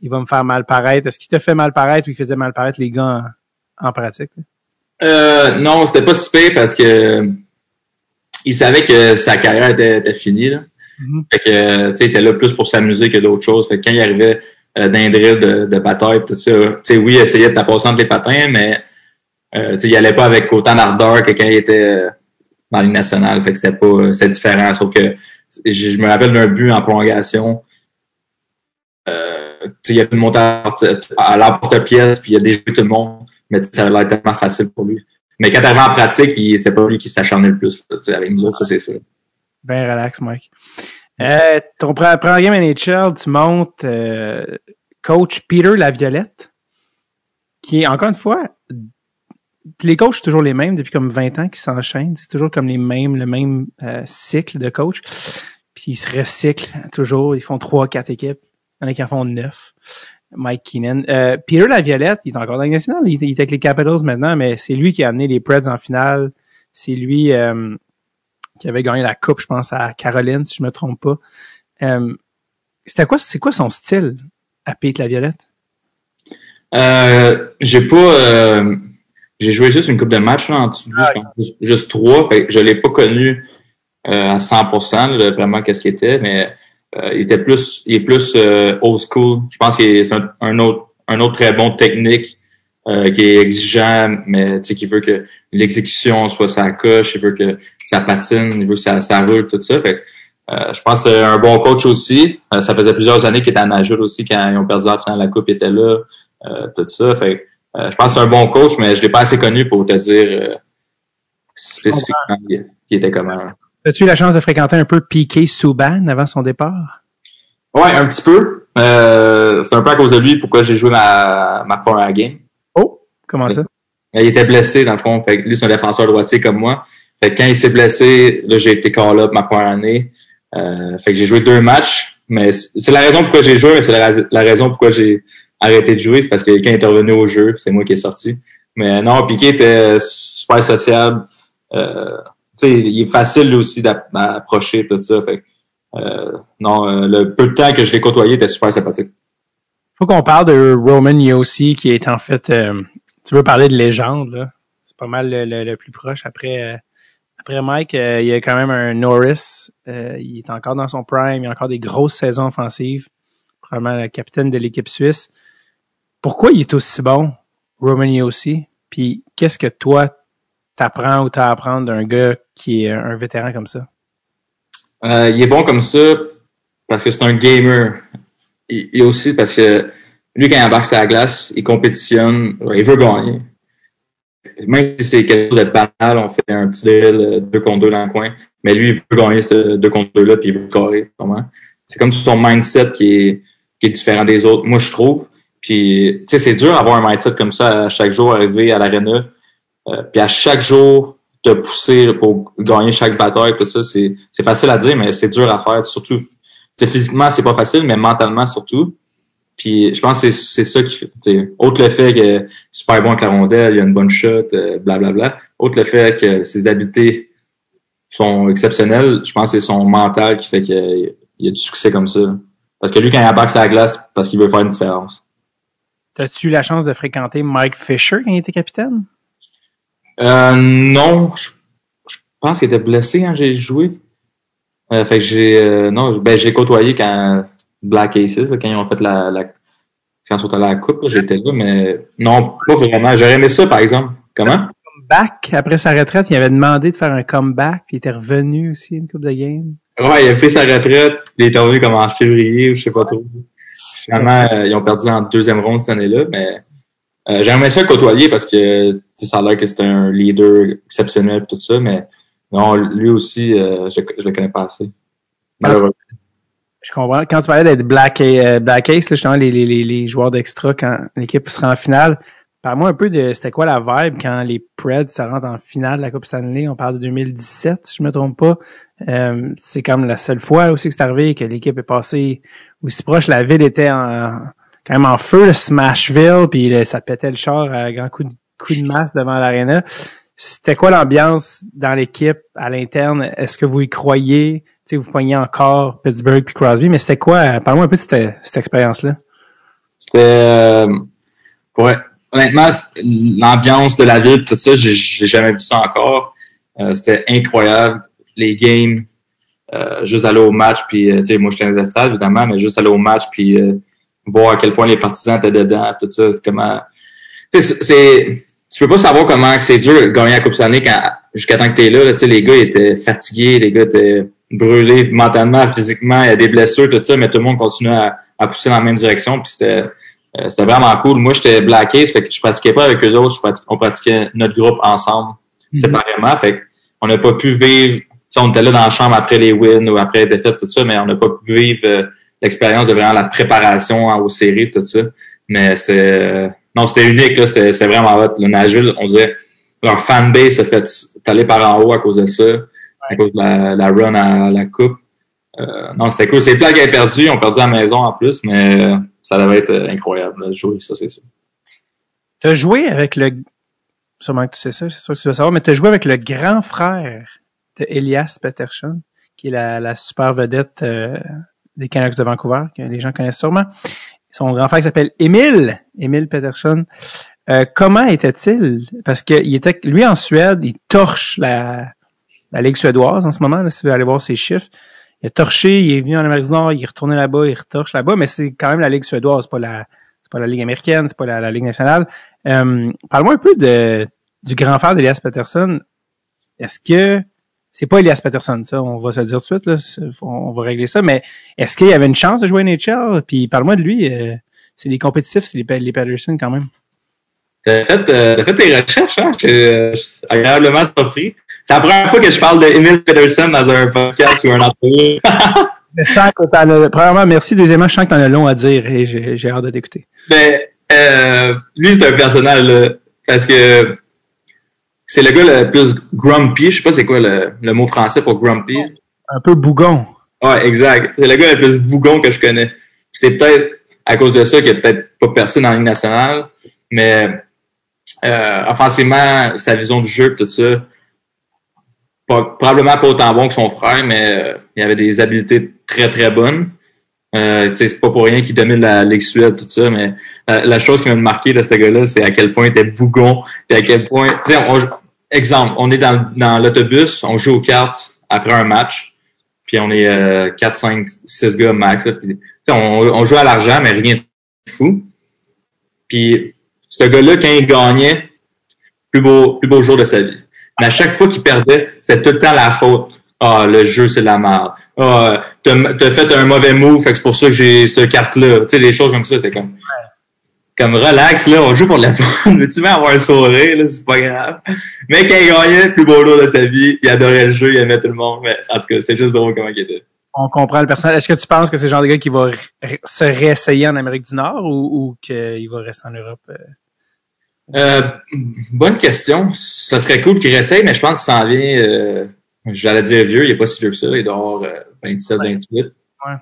il va me faire mal paraître? Est-ce qu'il te fait mal paraître ou il faisait mal paraître les gars en, en pratique? tu sais? Euh, non, c'était pas si pire parce que il savait que sa carrière était, était finie. Là. Mhm. Fait que, tu sais, il était là plus pour s'amuser que d'autres choses. Fait que quand il arrivait euh, d'un drill de, de bataille, tout ça, tu sais, oui, il essayait de taper entre les patins, mais euh, tu sais, il allait pas avec autant d'ardeur que quand il était euh, dans la Ligue nationale. Fait que c'était pas, c'était différent. Sauf que je, je me rappelle d'un but en prolongation. Euh, tu sais, il a fait une montée à, à l'emporte-pièce, puis il a déjoué tout le monde. Mais ça a l'air tellement facile pour lui. Mais quand t'arrivais en pratique, c'était pas lui qui s'acharnait le plus. là, avec nous autres, ça c'est sûr. Ben relax, Mike. Euh, ton pre- premier game NHL, tu montes euh, coach Peter Laviolette, qui est encore une fois, les coachs sont toujours les mêmes depuis comme 20 ans qui s'enchaînent. C'est toujours comme les mêmes, le même euh, cycle de coach. Puis ils se recyclent toujours. Ils font trois, quatre équipes. Il y en a qui en font neuf. Mike Keenan. Euh, Peter Laviolette, il est encore dans la nationale. Il, est- il est avec les Capitals maintenant, mais c'est lui qui a amené les Preds en finale. C'est lui euh, qui avait gagné la coupe, je pense, à Caroline, si je me trompe pas. Euh, c'était quoi, c'est quoi son style à Pete Laviolette? Euh, j'ai pas, euh, j'ai joué juste une coupe de matchs là, en dessous, je pense, juste trois. Fait que je l'ai pas connu à 100% là, vraiment qu'est-ce qu'il était, mais euh, il était plus, il est plus euh, old school. Je pense qu'il est un, autre, un autre très bon technique euh, qui est exigeant, mais tu sais qui veut que l'exécution soit sa coche, il veut que ça patine, il veut que ça, ça roule tout ça. Fait que, euh, je pense que c'est un bon coach aussi. Euh, ça faisait plusieurs années qu'il était à Major aussi quand ils ont perdu en finale de la coupe, il était là, tout ça. Fait que, je pense que c'est un bon coach, mais je l'ai pas assez connu pour te dire spécifiquement qui était comment. As-tu eu la chance de fréquenter un peu Piqué Souban avant son départ? Ouais, un petit peu. Euh, c'est un peu à cause de lui pourquoi j'ai joué ma, ma première game. Oh, comment ça? Il était blessé, dans le fond. Fait que lui, c'est un défenseur droitier comme moi. Fait que quand il s'est blessé, là, j'ai été call-up ma première année. Euh, fait que j'ai joué deux matchs. Mais c'est la raison pourquoi j'ai joué, mais c'est la, rais- la raison pourquoi j'ai arrêté de jouer. C'est parce que il est revenu au jeu, c'est moi qui est sorti. Mais non, Piqué était super sociable. Euh, il est facile aussi d'app- d'approcher tout ça. Fait euh, non, euh, le peu de temps que je l'ai côtoyé était super sympathique. Faut qu'on parle de Roman Yossi, qui est en fait, euh, tu veux parler de légende, là. C'est pas mal le, plus proche. Après, après Mike, il y a quand même un Norris. Il est encore dans son prime. Il a encore des grosses saisons offensives. Probablement le capitaine de l'équipe suisse. Pourquoi il est aussi bon, Roman Yossi? Puis qu'est-ce que toi, t'apprends ou t'as d'un gars qui est un vétéran comme ça? Euh, il est bon comme ça parce que c'est un gamer. Et, aussi parce que lui, quand il embarque sur la glace, il compétitionne, il veut gagner. Même si c'est quelque chose de banal, on fait un petit drill euh, deux contre deux dans le coin, mais lui, il veut gagner ce deux contre deux-là, puis il veut scorer. C'est comme son mindset qui est, différent des autres, moi, je trouve. Puis, tu sais, c'est dur d'avoir un mindset comme ça à chaque jour, arriver à l'aréna, euh, puis à chaque jour, te pousser pour gagner chaque bataille, tout ça, c'est c'est facile à dire, mais c'est dur à faire. Surtout, tu sais, physiquement, c'est pas facile, mais mentalement surtout. Puis je pense que c'est ça qui fait. Autre le fait que super bon avec la rondelle, il a une bonne shot, euh, blablabla. Autre le fait que ses habiletés sont exceptionnelles, je pense que c'est son mental qui fait qu'il y a du succès comme ça. Parce que lui, quand il embarque sur la glace, parce qu'il veut faire une différence. T'as-tu eu la chance de fréquenter Mike Fisher quand il était capitaine? Euh, non, je, je pense qu'il était blessé quand j'ai joué. Euh, fait que j'ai euh, non, ben j'ai côtoyé quand Black Aces, quand ils ont fait la, la quand ils sont allés à la coupe, j'étais là, mais non, pas vraiment. J'aurais aimé ça, par exemple. Comment? Back, après sa retraite, il avait demandé de faire un comeback, puis il était revenu aussi une coupe de game. Ouais, il a fait sa retraite, il est revenu comme en février ou je sais pas trop. Finalement, euh, ils ont perdu en deuxième ronde cette année-là, mais euh, j'aimerais ça le côtoyer parce que ça a l'air que c'était un leader exceptionnel et tout ça, mais Non, lui aussi, euh, je, je le connais pas assez. Malheureusement. Je comprends. Quand tu parlais d'être Black, euh, Black Ace, là, justement, les, les, les, joueurs d'extra, quand l'équipe sera en finale, parle-moi un peu de c'était quoi la vibe quand les Preds se rentrent en finale de la Coupe Stanley. On parle de 2017, si je me trompe pas. Euh, c'est comme la seule fois aussi que c'est arrivé que l'équipe est passée aussi proche. La ville était en, quand même en feu, le Smashville, puis là, ça pétait le char à grand coup de, coup de masse devant l'aréna. C'était quoi l'ambiance dans l'équipe à l'interne? Est-ce que vous y croyez? Tu sais, vous poignez encore Pittsburgh puis Crosby, mais c'était quoi? Parle-moi un peu de cette, cette expérience-là. C'était, euh, ouais, honnêtement, l'ambiance de la ville, tout ça, j'ai, j'ai jamais vu ça encore. Euh, c'était incroyable. Les games, euh, juste aller au match, puis, euh, tu sais, moi, j'étais dans les estrades, évidemment, mais juste aller au match, puis euh, voir à quel point les partisans étaient dedans, tout ça, comment... Tu sais, c'est-. Tu peux pas savoir comment c'est dur de gagner la Coupe Stanley quand, jusqu'à temps que t'es là, là, tu sais, les gars étaient fatigués, les gars étaient brûlés mentalement, physiquement, il y a des blessures, tout ça, mais tout le monde continuait à, à pousser dans la même direction, puis c'était... Euh, c'était vraiment cool. Moi, j'étais Black Ace, fait que je pratiquais pas avec eux autres, je pratique- on pratiquait notre groupe ensemble, séparément. Fait on n'a pas pu vivre, tu sais, on était là dans la chambre après les wins ou après les défaites, tout ça, mais on n'a pas pu vivre euh, l'expérience de vraiment la préparation aux séries, tout ça. Mais c'était, euh, non, c'était unique, là, c'était c'était vraiment hot. Le Nashville, on dirait, leur fanbase se fait taler par en haut à cause de ça, à cause de la, run à la coupe. Euh, non, c'était cool. C'est plat qu'ils avaient perdu, ils ont perdu à la maison en plus, mais euh, ça devait être euh, incroyable de jouer, ça, c'est sûr. Tu as joué avec le. Sûrement que tu sais ça, c'est sûr que tu dois savoir, mais tu as joué avec le grand frère de Elias Peterson, qui est la, la super vedette euh, des Canucks de Vancouver, que les gens connaissent sûrement. Son grand frère s'appelle Émile, Émile Peterson. Euh, comment était-il? Parce que il était, lui en Suède, il torche la, la Ligue suédoise en ce moment, là, si vous allez voir ses chiffres. Il a torché, il est venu en Amérique du Nord, il est retourné là-bas, il retorche là-bas, mais c'est quand même la Ligue suédoise, pas la, c'est pas la Ligue américaine, c'est pas la, la Ligue nationale. Euh, Parle-moi un peu de, du grand frère d'Elias Peterson. Est-ce que c'est pas Elias Peterson, ça, on va se le dire tout de suite, là, on va régler ça, mais est-ce qu'il avait une chance de jouer à NHL? Puis parle-moi de lui, euh, c'est des compétitifs, c'est les, Peterson quand même. T'as fait, euh, t'as fait tes recherches, hein? Je euh, suis agréablement surpris. C'est la première fois que je parle de Emile Peterson dans un podcast ou un entrevue. Je sens que t'en as, premièrement, merci. Deuxièmement, je sens que t'en as long à dire et j'ai hâte de t'écouter. Mais euh, lui, c'est un personnage, là, parce que c'est le gars le plus grumpy. Je sais pas c'est quoi le, le mot français pour grumpy. Un peu bougon. Ouais, exact. C'est le gars le plus bougon que je connais. C'est peut-être à cause de ça qu'il a peut-être pas percé dans la Ligue nationale, mais euh, offensivement, sa vision du jeu, tout ça, pas- probablement pas autant bon que son frère, mais euh, il avait des habiletés très très bonnes. Euh, c'est pas pour rien qu'il domine la Ligue tout ça, mais la, la chose qui m'a marqué de ce gars-là, c'est à quel point il était bougon, et à quel point, on- exemple, on est dans, dans l'autobus, on joue aux cartes après un match, puis on est euh, 4, 5, 6 gars max. là, on, on joue à l'argent, mais rien de fou. Puis ce gars-là, quand il gagnait, plus beau, plus beau jour de sa vie. Mais à chaque fois qu'il perdait, c'était tout le temps la faute. Ah, le jeu, c'est de la merde. Ah, t'as t'as fait un mauvais move, fait que c'est pour ça que j'ai cette carte-là. Tu sais, des choses comme ça, c'était comme. Comme relax, là, on joue pour de la fun. Veux-tu même avoir un sourire, là, c'est pas grave. Mais quand il gagnait, plus beau jour de sa vie, il adorait le jeu, il aimait tout le monde. Mais en tout cas, c'est juste drôle comment il était. On comprend le personnage. Est-ce que tu penses que c'est le genre de gars qui va se réessayer en Amérique du Nord ou, ou qu'il va rester en Europe? euh? Euh, bonne question. Ça serait cool qu'il réessaye, mais je pense qu'il s'en vient, euh, j'allais dire vieux, il est pas si vieux que ça, il doit avoir euh, 27, 28 Ouais.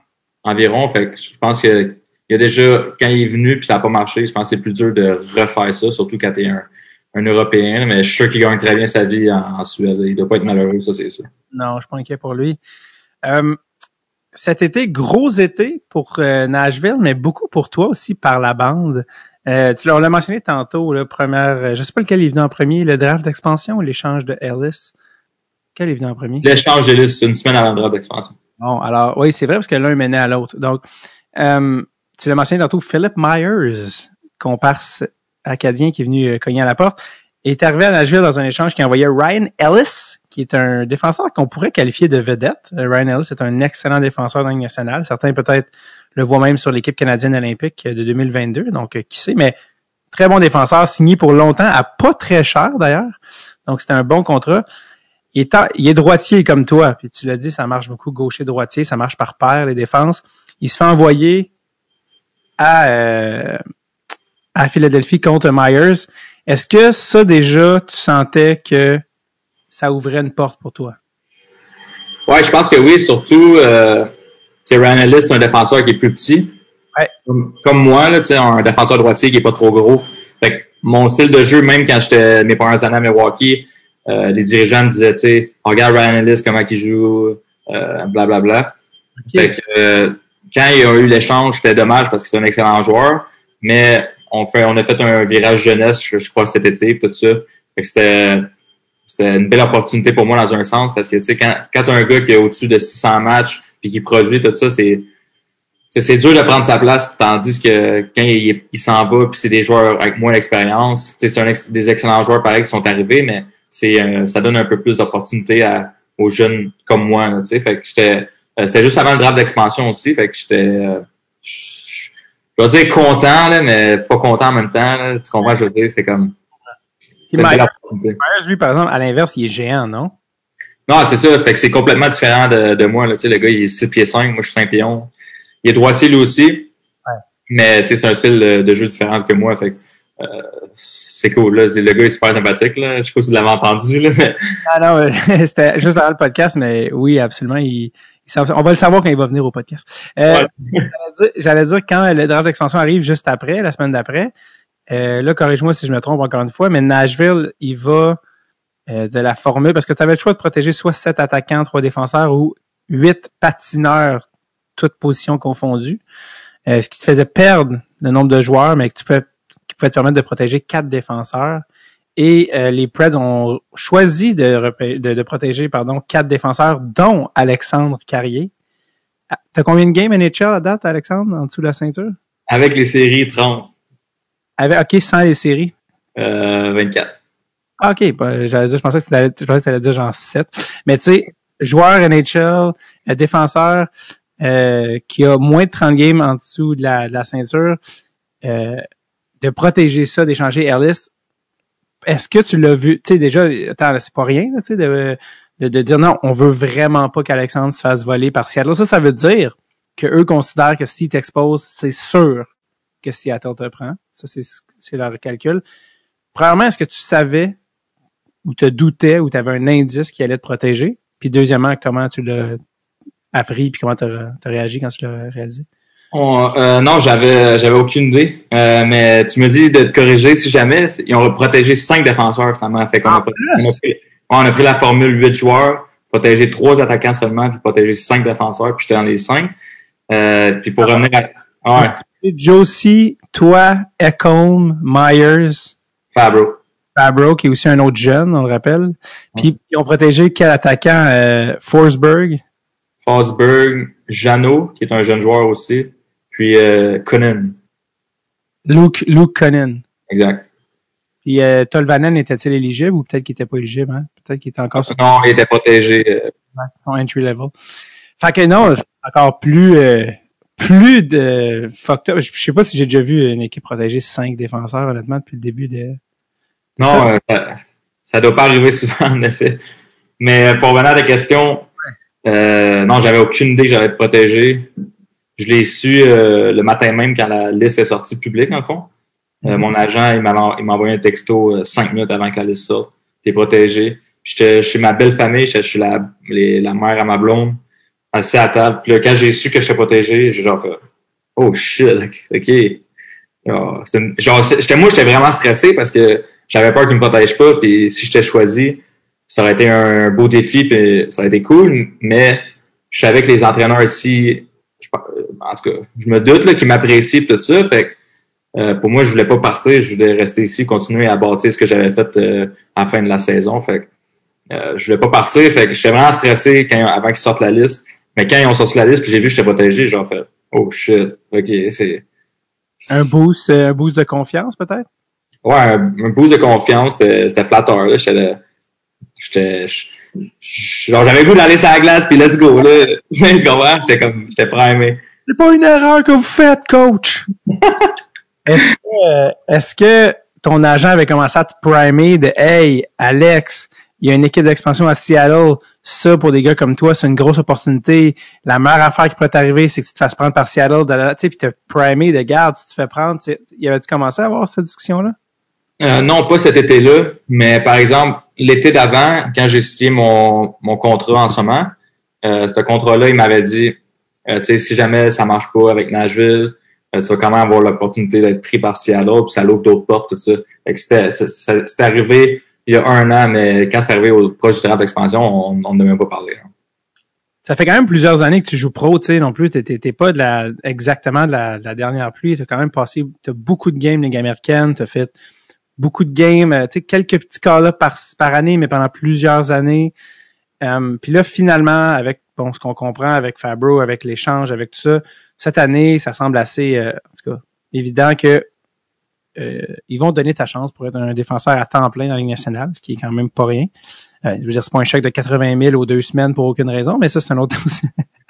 environ. Fait que je pense que il y a déjà, quand il est venu puis ça n'a pas marché, je pense que c'est plus dur de refaire ça, surtout quand t'es un, un Européen, mais je suis sûr qu'il gagne très bien sa vie en, en Suède. Il doit pas être malheureux, ça c'est sûr. Non, je suis pas inquiet pour lui. Euh, cet été, gros été pour euh, Nashville, mais beaucoup pour toi aussi par la bande. Euh, tu l'as on l'a mentionné tantôt, là, première, euh, je sais pas lequel est venu en premier, le draft d'expansion ou l'échange de Ellis? Quel est venu en premier? L'échange de liste, c'est une semaine avant le d'expansion. Bon, alors oui, c'est vrai parce que l'un menait à l'autre. Donc, euh, tu l'as mentionné tantôt, Philip Myers, comparse acadien qui est venu euh, cogner à la porte, est arrivé à Nashville dans un échange qui envoyait Ryan Ellis, qui est un défenseur qu'on pourrait qualifier de vedette. Euh, Ryan Ellis est un excellent défenseur dans nationale. Certains peut-être le voient même sur l'équipe canadienne olympique de 2022, donc euh, qui sait, mais très bon défenseur, signé pour longtemps, à pas très cher d'ailleurs. Donc c'était un bon contrat. Il est, en- il est droitier comme toi, puis tu l'as dit, ça marche beaucoup gaucher-droitier, ça marche par paire, les défenses. Il se fait envoyer à, euh, à Philadelphie contre Myers. Est-ce que ça, déjà, tu sentais que ça ouvrait une porte pour toi? Ouais, je pense que oui, surtout, euh, Ryan Ellis, c'est un défenseur qui est plus petit. Ouais. Comme, comme moi, là, tu sais, un défenseur droitier qui est pas trop gros. Fait que mon style de jeu, même quand j'étais mes années à Milwaukee, euh, les dirigeants me disaient, tu sais, regarde Ryan Ellis, comment il joue, euh, blablabla. Bla. Fait que, euh, quand il y a eu l'échange, c'était dommage parce que c'est un excellent joueur, mais on fait, on a fait un virage jeunesse, je, je crois, cet été, tout ça. Fait que c'était, c'était une belle opportunité pour moi dans un sens parce que, tu sais, quand, quand t'as un gars qui a au-dessus de 600 matchs puis qui produit tout ça, c'est, c'est, dur de prendre sa place, tandis que quand il, il s'en va puis c'est des joueurs avec moins d'expérience, tu sais, c'est un ex- des excellents joueurs pareil qui sont arrivés, mais c'est, euh, ça donne un peu plus d'opportunités aux jeunes comme moi, là. Fait que j'étais, euh, c'était juste avant le draft d'expansion aussi, fait que j'étais, euh, je vais dire content, là, mais pas content en même temps, là. tu comprends, je veux dire, c'était comme, c'était une belle Myers, lui, par exemple, à l'inverse, il est géant, non? Non, c'est ça. Fait que c'est complètement différent de, de moi. Là. Tu sais, le gars, il est 6 pieds 5, moi je suis 5 pieds 11. Il est droitier lui aussi. Mais tu sais, c'est un style de, de jeu différent que moi. Fait que, euh, c'est cool. Là. Le gars est super sympathique. Là. Je sais pas si vous l'avez entendu. Là, mais... Ah non, c'était juste avant le podcast, mais oui, absolument. Il, il s'en- on va le savoir quand il va venir au podcast. Euh, J'allais dire- quand le draft d'expansion arrive juste après, la semaine d'après, euh, là, corrige-moi si je me trompe encore une fois, mais Nashville, il va euh, de la formule, parce que tu avais le choix de protéger soit sept attaquants, trois défenseurs ou huit patineurs, toutes positions confondues, euh, ce qui te faisait perdre le nombre de joueurs, mais que tu peux, pouvait te permettre de protéger quatre défenseurs. Et euh, les Preds ont choisi de, de, de protéger pardon, quatre défenseurs, dont Alexandre Carrier. Ah, T'as combien de games NHL à date, Alexandre, en dessous de la ceinture? Avec les séries 30, Avec, OK, sans les séries. euh, 24. Ah, OK, bah, j'allais dire, je pensais que tu allais, je pensais que t'allais dire genre 7. Mais tu sais, joueur NHL, euh, défenseur, euh, qui a moins de 30 games en dessous de la, de la ceinture, euh, de protéger ça, d'échanger Ellis, est-ce que tu l'as vu, tu sais, déjà, attends, c'est pas rien, tu sais, de, de, dire non, on veut vraiment pas qu'Alexandre se fasse voler par Seattle. Ça, ça veut dire que eux considèrent que s'ils t'exposent, c'est sûr que Seattle te prend. Ça, c'est, c'est leur calcul. Premièrement, est-ce que tu savais ou te doutais ou tu avais un indice qui allait te protéger? Puis deuxièmement, comment tu l'as appris puis comment tu as réagi quand tu l'as réalisé? On- euh, non, j'avais j'avais aucune idée. Euh, mais tu me dis de te corriger si jamais. Ils ont protégé cinq défenseurs finalement. Fait qu'on a, on a pris, on a pris la formule 8 joueurs, protégé trois attaquants seulement, puis protégé cinq défenseurs, puis j'étais dans les cinq. Euh, puis pour revenir à. Ouais, Josie, toi, Ecom, Myers, Fabro. Fabro, qui est aussi un autre jeune, on le rappelle. Puis ils ont protégé quel attaquant? Euh, Forsberg? Fosberg, Jeannot, qui est un jeune joueur aussi. Puis euh, Conan. Luke, Luke Conan. Exact. Puis euh, Tolvanen était-il éligible ou peut-être qu'il était pas éligible? Hein? Peut-être qu'il était encore sur Non, il était protégé. euh, son entry level. Fait que non, encore plus euh, plus de fucked up. Je je sais pas si j'ai déjà vu une équipe protéger cinq défenseurs, honnêtement, depuis le début de. Non, euh, ça, ça doit pas arriver souvent, en effet. Mais pour revenir à ta question, euh, non, j'avais aucune idée que j'allais être protégé. Je l'ai su euh, le matin même quand la liste est sortie publique, en fond. Euh, mon agent, il m'a envoyé un texto euh, cinq minutes avant que la liste sorte. T'es protégé. J'étais chez ma belle famille, j'étais chez la, les- la mère à ma blonde, assis à table. Puis là, quand j'ai su que j'étais protégé, j'ai genre fait Oh shit, ok. Genre, genre, moi, j'étais vraiment stressé parce que j'avais peur qu'il me protège pas. Puis si j'étais choisi, ça aurait été un beau défi, puis ça aurait été cool. Mais je savais que les entraîneurs ici, je, pense- en tout cas, je me doute m'apprécient pis tout ça. Fait que, euh, pour moi, je voulais pas partir, je voulais rester ici, continuer à bâtir ce que j'avais fait euh, à la fin de la saison. Fait euh, je voulais pas partir. Fait que j'étais vraiment stressé quand, avant qu'ils sortent la liste. Mais quand ils ont sorti la liste, puis j'ai vu que j'étais protégé, j'ai fait Oh shit, ok, c'est. Un boost, euh, un boost de confiance, peut-être? Ouais, un, un boost de confiance, c'était flatteur. J'étais j'avais le goût d'aller sur la glace, puis let's go. Là. tu comprends? J'étais comme. J'étais primé. C'est pas une erreur que vous faites, coach! est-ce que, euh, est-ce que ton agent avait commencé à te primer de Hey, Alex, il y a une équipe d'expansion à Seattle. Ça, pour des gars comme toi, c'est une grosse opportunité. La meilleure affaire qui pourrait t'arriver, c'est que tu te fasses prendre par Seattle, de la, tu sais, puis te primé de garde, si tu te fais prendre. Y avait-tu commencé à avoir cette discussion-là? Euh, non, pas cet été-là, mais par exemple, l'été d'avant, quand j'ai signé mon, mon contrat en ce moment, euh, ce contrat-là, il m'avait dit, euh, tu sais, si jamais ça marche pas avec Nashville, euh, tu vas quand même avoir l'opportunité d'être pris par Seattle, puis ça l'ouvre d'autres portes, tout ça. C'était, c'était arrivé il y a un an, mais quand c'est arrivé au proche du terrain d'expansion, on, n'a même pas parlé. Hein. Ça fait quand même plusieurs années que tu joues pro, tu sais, non plus. T'es pas de la, exactement de la, la dernière pluie. T'as quand même passé, t'as beaucoup de games Ligue américaine, t'as fait beaucoup de games, euh, tu sais, quelques petits cas-là par, par année, mais pendant plusieurs années. Euh, puis là, finalement, avec bon, ce qu'on comprend avec Fabro, avec l'échange, avec tout ça, cette année, ça semble assez, euh, en tout cas, évident que euh, ils vont donner ta chance pour être un défenseur à temps plein dans la Ligue nationale, ce qui est quand même pas rien. Euh, je veux dire, c'est pas un chèque de 80 000 aux deux semaines pour aucune raison, mais ça, c'est un autre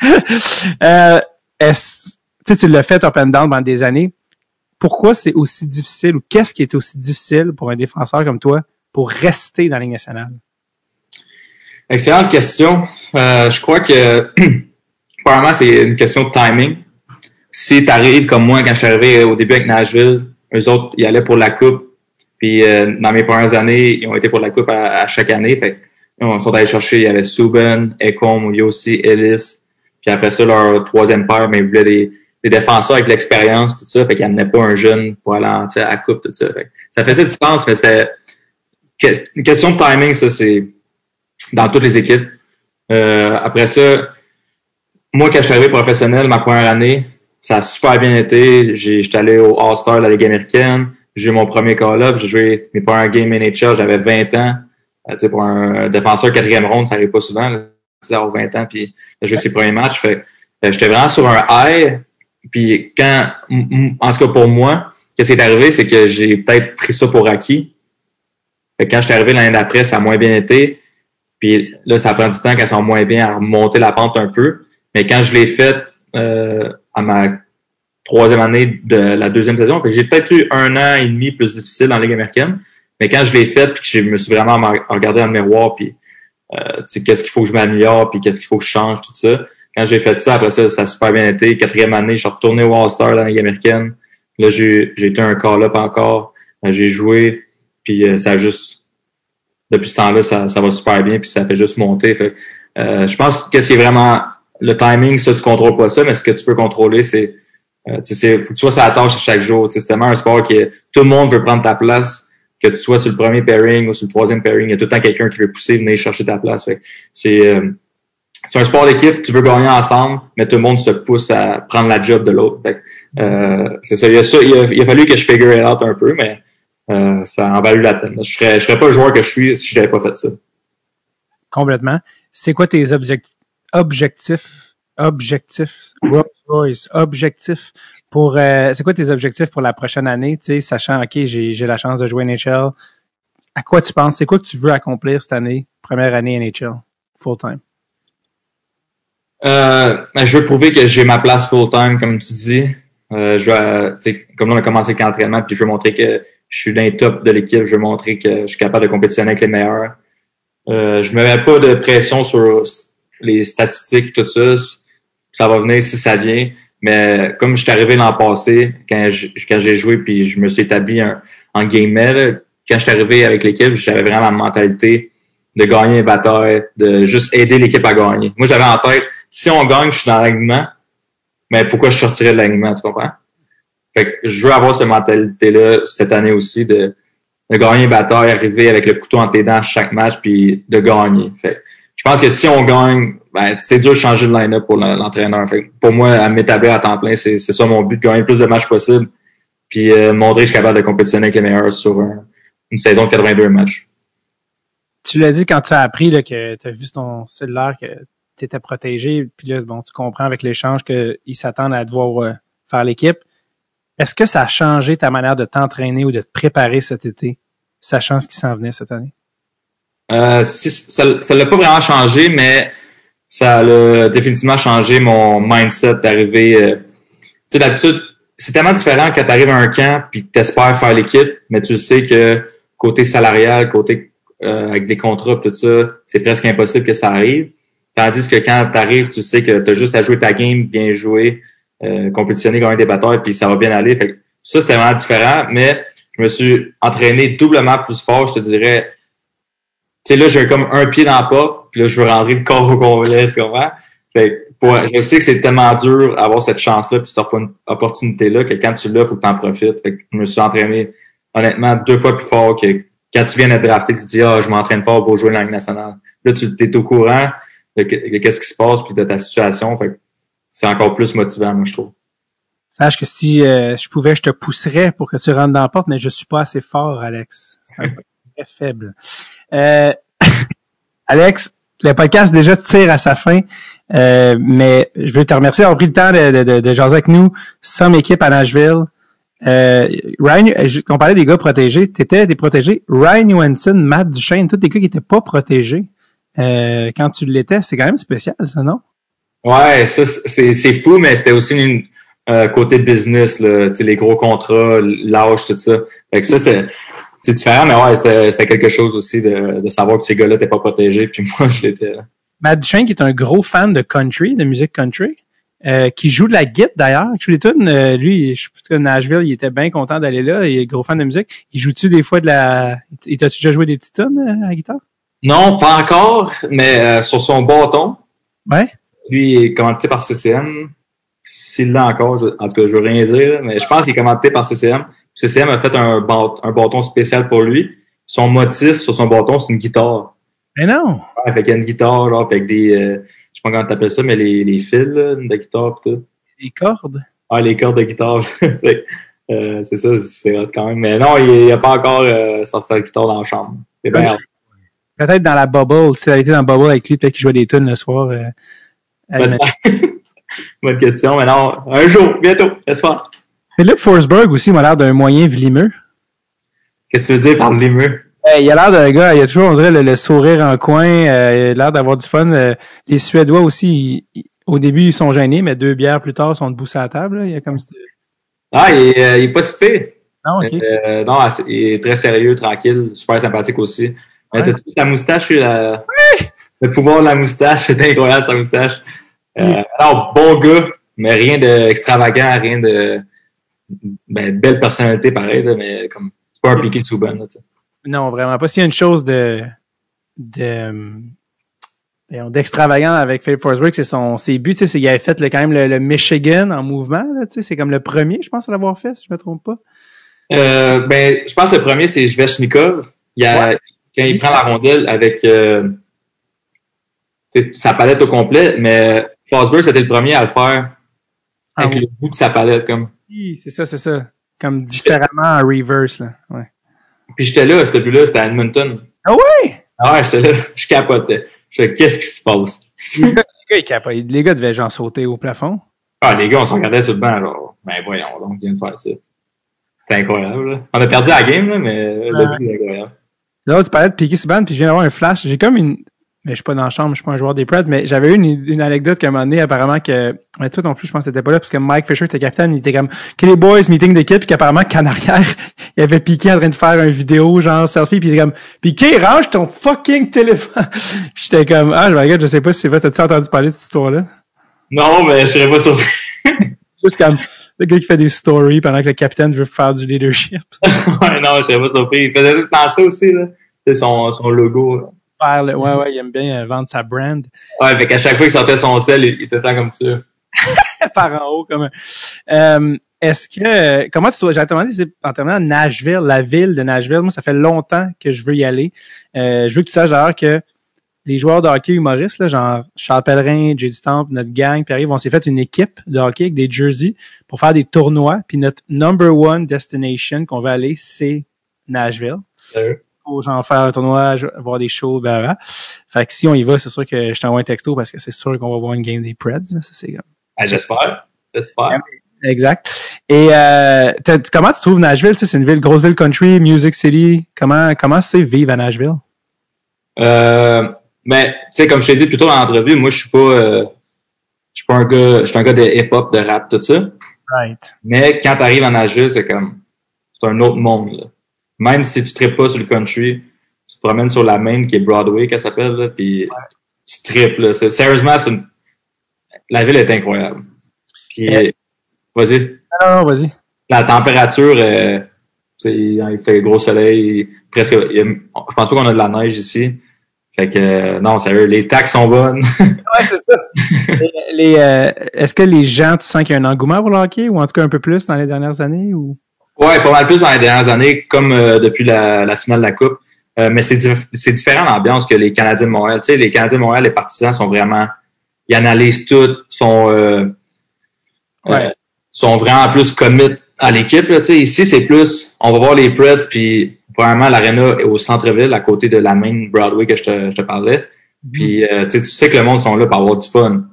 euh, est tu l'as fait up and down pendant des années. Pourquoi c'est aussi difficile ou qu'est-ce qui est aussi difficile pour un défenseur comme toi pour rester dans la Ligue nationale? Excellente question. Euh, je crois que, probablement, c'est une question de timing. Si tu arrives comme moi quand je suis arrivé au début avec Nashville, eux autres, ils allaient pour la coupe. Puis euh, dans mes premières années, ils ont été pour la coupe à, chaque année. Fait on sont allés chercher, il y avait Subban, Ecom, Yossi, Ellis. Puis après ça, leur troisième paire, mais ils voulaient des, des défenseurs avec l'expérience, tout ça. Fait qu'ils n'amenaient pas un jeune pour aller à la coupe, tout ça. Fait ça faisait du sens, mais c'est une question de timing, ça, c'est dans toutes les équipes. Euh, après ça, moi, quand je suis arrivé professionnel, ma première année, ça a super bien été. J'étais allé au All-Star de la Ligue américaine. J'ai eu mon premier call-up. J'ai joué mes premiers games NHL. J'avais 20 ans. Euh, pour un défenseur quatrième ronde, ça arrive pas souvent. Là, 20 ans, puis j'ai joué ses premiers matchs. Fait, j'étais vraiment sur un high. Puis quand, en tout cas pour moi, qu'est-ce qui est arrivé, c'est que j'ai peut-être pris ça pour acquis. Fait quand je suis arrivé l'année d'après, ça a moins bien été. Puis là, ça prend du temps ça va moins bien à remonter la pente un peu. Mais quand je l'ai fait euh, à ma troisième année de la deuxième saison, j'ai peut-être eu un an et demi plus difficile la Ligue américaine. Mais quand je l'ai fait, puis que je me suis vraiment regardé dans le miroir, puis euh, qu'est-ce qu'il faut que je m'améliore, puis qu'est-ce qu'il faut que je change, tout ça. Quand j'ai fait ça, après ça, ça a super bien été. Quatrième année, je suis retourné au All-Star dans la Ligue américaine. Là, j'ai été un call-up encore. J'ai joué, puis euh, ça a juste depuis ce temps-là, ça, ça va super bien, puis ça fait juste monter. Fait, euh, je pense que qu'est-ce qui est vraiment le timing, ça, tu contrôles pas ça, mais ce que tu peux contrôler, c'est euh, c'est faut que tu sois sur la tâche chaque jour. C'est tellement un sport que tout le monde veut prendre ta place, que tu sois sur le premier pairing ou sur le troisième pairing, il y a tout le temps quelqu'un qui veut pousser, venir chercher ta place. C'est euh, c'est un sport d'équipe, tu veux gagner ensemble, mais tout le monde se pousse à prendre la job de l'autre. Euh, c'est ça. Il a, ça il, a, fallu que je figure it out un peu, mais euh, ça a valu la peine. Je serais, je serais pas le joueur que je suis si je n'avais pas fait ça. Complètement. C'est quoi tes objectifs, objectifs, objectifs, Rolls objectifs pour, euh, c'est quoi tes objectifs pour la prochaine année, sachant, OK, j'ai, la chance de jouer NHL. À quoi tu penses? C'est quoi que tu veux accomplir cette année, première année NHL, full-time? Euh, ben, je veux prouver que j'ai ma place full-time, comme tu dis. Euh, je veux, comme on a commencé avec l'entraînement, puis je veux montrer que je suis dans les top de l'équipe, je veux montrer que je suis capable de compétitionner avec les meilleurs. Euh, je me mets pas de pression sur les statistiques, tout ça. Ça va venir si ça vient. Mais comme je suis arrivé l'an passé, quand j'ai joué puis je me suis établi en game quand je suis arrivé avec l'équipe, j'avais vraiment la mentalité de gagner une bataille, de juste aider l'équipe à gagner. Moi, j'avais en tête, si on gagne, je suis dans l'alignement, mais pourquoi je sortirais de l'alignement, tu comprends? Fait que je veux avoir cette mentalité-là cette année aussi de, de gagner bataille, arriver avec le couteau entre les dents chaque match, puis de gagner. Fait je pense que si on gagne, ben, c'est dur de changer de line-up pour l'entraîneur. Fait pour moi, à m'établir à temps plein, c'est ça mon but, de gagner le plus de matchs possible, puis euh, montrer que je suis capable de compétitionner avec les meilleurs sur une saison de 82 matchs. Tu l'as dit quand tu as appris que tu as vu ton cellulaire que tu étais protégé, puis là, bon, tu comprends avec l'échange qu'ils s'attendent à devoir euh, faire l'équipe. Est-ce que ça a changé ta manière de t'entraîner ou de te préparer cet été, sachant ce qui s'en venait cette année? Euh, ça ne l'a pas vraiment changé, mais ça a définitivement changé mon mindset d'arriver. Euh, tu sais, d'habitude, c'est tellement différent quand tu arrives à un camp puis que tu espères faire l'équipe, mais tu sais que côté salarial, côté euh, avec des contrats tout ça, c'est presque impossible que ça arrive. Tandis que quand tu arrives, tu sais que tu as juste à jouer ta game, bien jouer, euh, compétitionner, gagner des batailles, puis ça va bien aller. Fait que ça, c'était vraiment différent, mais je me suis entraîné doublement plus fort, je te dirais. Tu sais, là, j'ai comme un pied dans le pas, puis là, je veux rentrer le corps au complet, tu comprends? Fait pour, je sais que c'est tellement dur d'avoir cette chance-là, puis cette opportunité-là, que quand tu l'as, il faut que tu en profites. Fait que je me suis entraîné, honnêtement, deux fois plus fort que quand tu viens d'être drafté, tu dis, ah, je m'entraîne fort pour jouer la Ligue nationale. Là, tu es au courant de, qu'est-ce qui se passe, puis de ta situation. Fait que c'est encore plus motivant, moi, je trouve. Sache que si euh, je pouvais, je te pousserais pour que tu rentres dans la porte, mais je suis pas assez fort, Alex. C'est un peu très faible. Euh, Alex, le podcast déjà tire à sa fin, euh, mais je veux te remercier d'avoir pris le temps de, de, de, jaser avec nous, Somme équipe à Nashville. Euh, Ryan, on parlait des gars protégés, tu étais des protégés. Ryan Johansson, Matt Duchesne, tous des gars qui étaient pas protégés. Quand tu l'étais, c'est quand même spécial, ça, non? Ouais, ça, c'est fou, mais c'était aussi une, euh, côté business, là, les gros contrats, l'âge, tout ça. Fait que ça, c'est c'est différent, mais ouais, c'est quelque chose aussi de, de savoir que ces gars-là n'étaient pas protégés, puis moi, je l'étais. Matt Duchesne, qui est un gros fan de country, de musique country, euh, qui joue de la guitare d'ailleurs, qui joue les tunes. Euh, lui, je pense que Nashville, il était bien content d'aller là. Il est gros fan de musique. Il joue-tu des fois de la... Et t'as-tu déjà joué des petites tunes euh, à la guitare? Non, pas encore, mais sur son bâton. Ouais. Lui, il est commenté par CCM. S'il l'a encore, en tout cas, je veux rien dire, mais je pense qu'il est commenté par CCM. CCM a fait un, un bâton spécial pour lui. Son motif sur son bâton, c'est une guitare. Mais non! Ouais, fait qu'il y a une guitare, genre, avec des, euh, je sais pas comment t'appelles ça, mais les, les fils, là, de guitare pis tout. Les cordes? Ah, les cordes de guitare. euh, c'est ça, c'est quand même. Mais non, il n'a pas encore euh, sorti sa guitare dans la chambre. C'est bien. Peut-être dans la bubble, s'il avait été dans la bubble avec lui, peut-être qu'il jouait des tunes le soir. Euh, Bonne question. Mais non, un jour, bientôt, j'espère. Mais là, Forsberg aussi m'a l'air d'un moyen vlimeux. Qu'est-ce que tu veux dire par vlimeux? il a l'air d'un gars, il a toujours, on dirait, le, sourire en coin, euh, il a l'air d'avoir du fun. Euh, les Suédois aussi, au début, ils sont gênés, mais deux bières plus tard, ils sont debout à la table. Il y a comme Ah, il, euh, il est pas si Non, ok. non, il est très sérieux, tranquille, super sympathique aussi. Ouais. T'as-tu la moustache, la... le pouvoir de la moustache, c'est incroyable sa moustache. Euh, alors, bon gars, mais rien d'extravagant, rien de ben, belle personnalité pareil, mais comme c'est pas un piqué de Souban. Non, vraiment pas. S'il y a une chose de de d'extravagant avec Philip Forsberg, c'est son ses buts, tu sais, qu'il avait fait le, quand même le, Michigan en mouvement, tu sais, c'est comme le premier, je pense, à l'avoir fait, si je me trompe pas. Euh, ben, je pense que le premier, c'est Zvechnikov. Il a, Quand il prend la rondelle avec euh, sa palette au complet, mais Forsberg, c'était le premier à le faire ah avec le bout de sa palette, comme. Oui, c'est ça, c'est ça. Comme différemment en reverse, là. Ouais. Puis j'étais là, c'était plus là, c'était à Edmonton. Ah ouais? Ah ouais, j'étais là, je capotais. Je qu'est-ce qui se passe? les gars, ils capotaient. Les gars devaient genre sauter au plafond. Ah, les gars, on s'en regardait sur le banc, genre. Ben voyons donc, viens de faire ça. C'était incroyable, là. On a perdu la game, là, mais le but est incroyable. Là, tu parlais de piquer sur puis je viens d'avoir un flash. J'ai comme une, mais je suis pas dans la chambre, je suis pas un joueur des Preds, mais j'avais eu une, une anecdote qu'à un moment donné, apparemment que, mais toi non plus, je pense que t'étais pas là, parce que Mike Fisher était capitaine, il était comme, que les boys, meeting d'équipe, puis qu'apparemment qu'en arrière, il avait Piqué en train de faire une vidéo, genre selfie, puis il était comme, Piqué, range ton fucking téléphone. j'étais comme, ah, je regarde, je sais pas si c'est vrai, t'as-tu entendu parler de cette histoire-là? Non, mais je serais pas surpris. Juste comme, le gars qui fait des stories pendant que le capitaine veut faire du leadership. ouais, non, je serais pas surpris. Il faisait tout temps ça aussi, là. C'est son, son logo, là ouais, ouais, il aime bien euh, vendre sa brand. Ouais, fait qu'à chaque fois qu'il sortait son sel, il, était tant comme ça. Par en haut, comme euh, Est-ce que, comment tu j'ai demandé, en terminant Nashville, la ville de Nashville, moi, ça fait longtemps que je veux y aller. Euh, je veux que tu saches d'ailleurs que les joueurs de hockey humoristes, là, genre Charles Pellerin, Jay Stamp, notre gang, puis arrive, on s'est fait une équipe de hockey avec des jerseys pour faire des tournois. Puis notre number one destination qu'on veut aller, c'est Nashville pour genre faire un tournoi, voir des shows, blablabla. Fait que si on y va, c'est sûr que je t'envoie un texto parce que c'est sûr qu'on va voir une game des Preds. Ça, c'est comme... ah, J'espère. J'espère. Exact. Et euh, comment tu trouves Nashville? Tu sais, c'est une ville, grosse ville country, Music City. Comment comment c'est vivre à Nashville? Euh, ben, tu sais, comme je t'ai dit plus tôt dans l'entrevue, moi, je suis pas, euh, je suis pas un gars, je suis un gars de hip-hop, de rap, tout ça. Right. Mais quand t'arrives à Nashville, c'est comme, c'est un autre monde, là même si tu ne pas sur le country, tu te promènes sur la main qui est Broadway, qu'elle s'appelle, là, puis tu tripes. Là. Sérieusement, c'est une- la ville est incroyable. Puis, Ouais. vas-y. Non, non, vas-y. La température, euh, il fait gros soleil, presque. il je pense pas qu'on a de la neige ici. Fait que non, sérieux, les taxes sont bonnes. Ouais, c'est ça. les, les, euh, Est-ce que les gens, tu sens qu'il y a un engouement pour le hockey, ou en tout cas un peu plus dans les dernières années? ou? Ouais, pas mal plus dans les dernières années, comme euh, depuis la, la finale de la Coupe. Euh, mais c'est dif- c'est différent l'ambiance que les Canadiens de Montréal. Tu sais, les Canadiens de Montréal, les partisans sont vraiment, ils analysent tout, sont euh, Ouais. euh, sont vraiment plus commit à l'équipe. là, Tu sais, ici, c'est plus, on va voir les Preds, puis probablement l'aréna est au centre-ville, à côté de la main Broadway que je te, je te parlais. Puis euh, tu sais, que le monde sont là pour avoir du fun.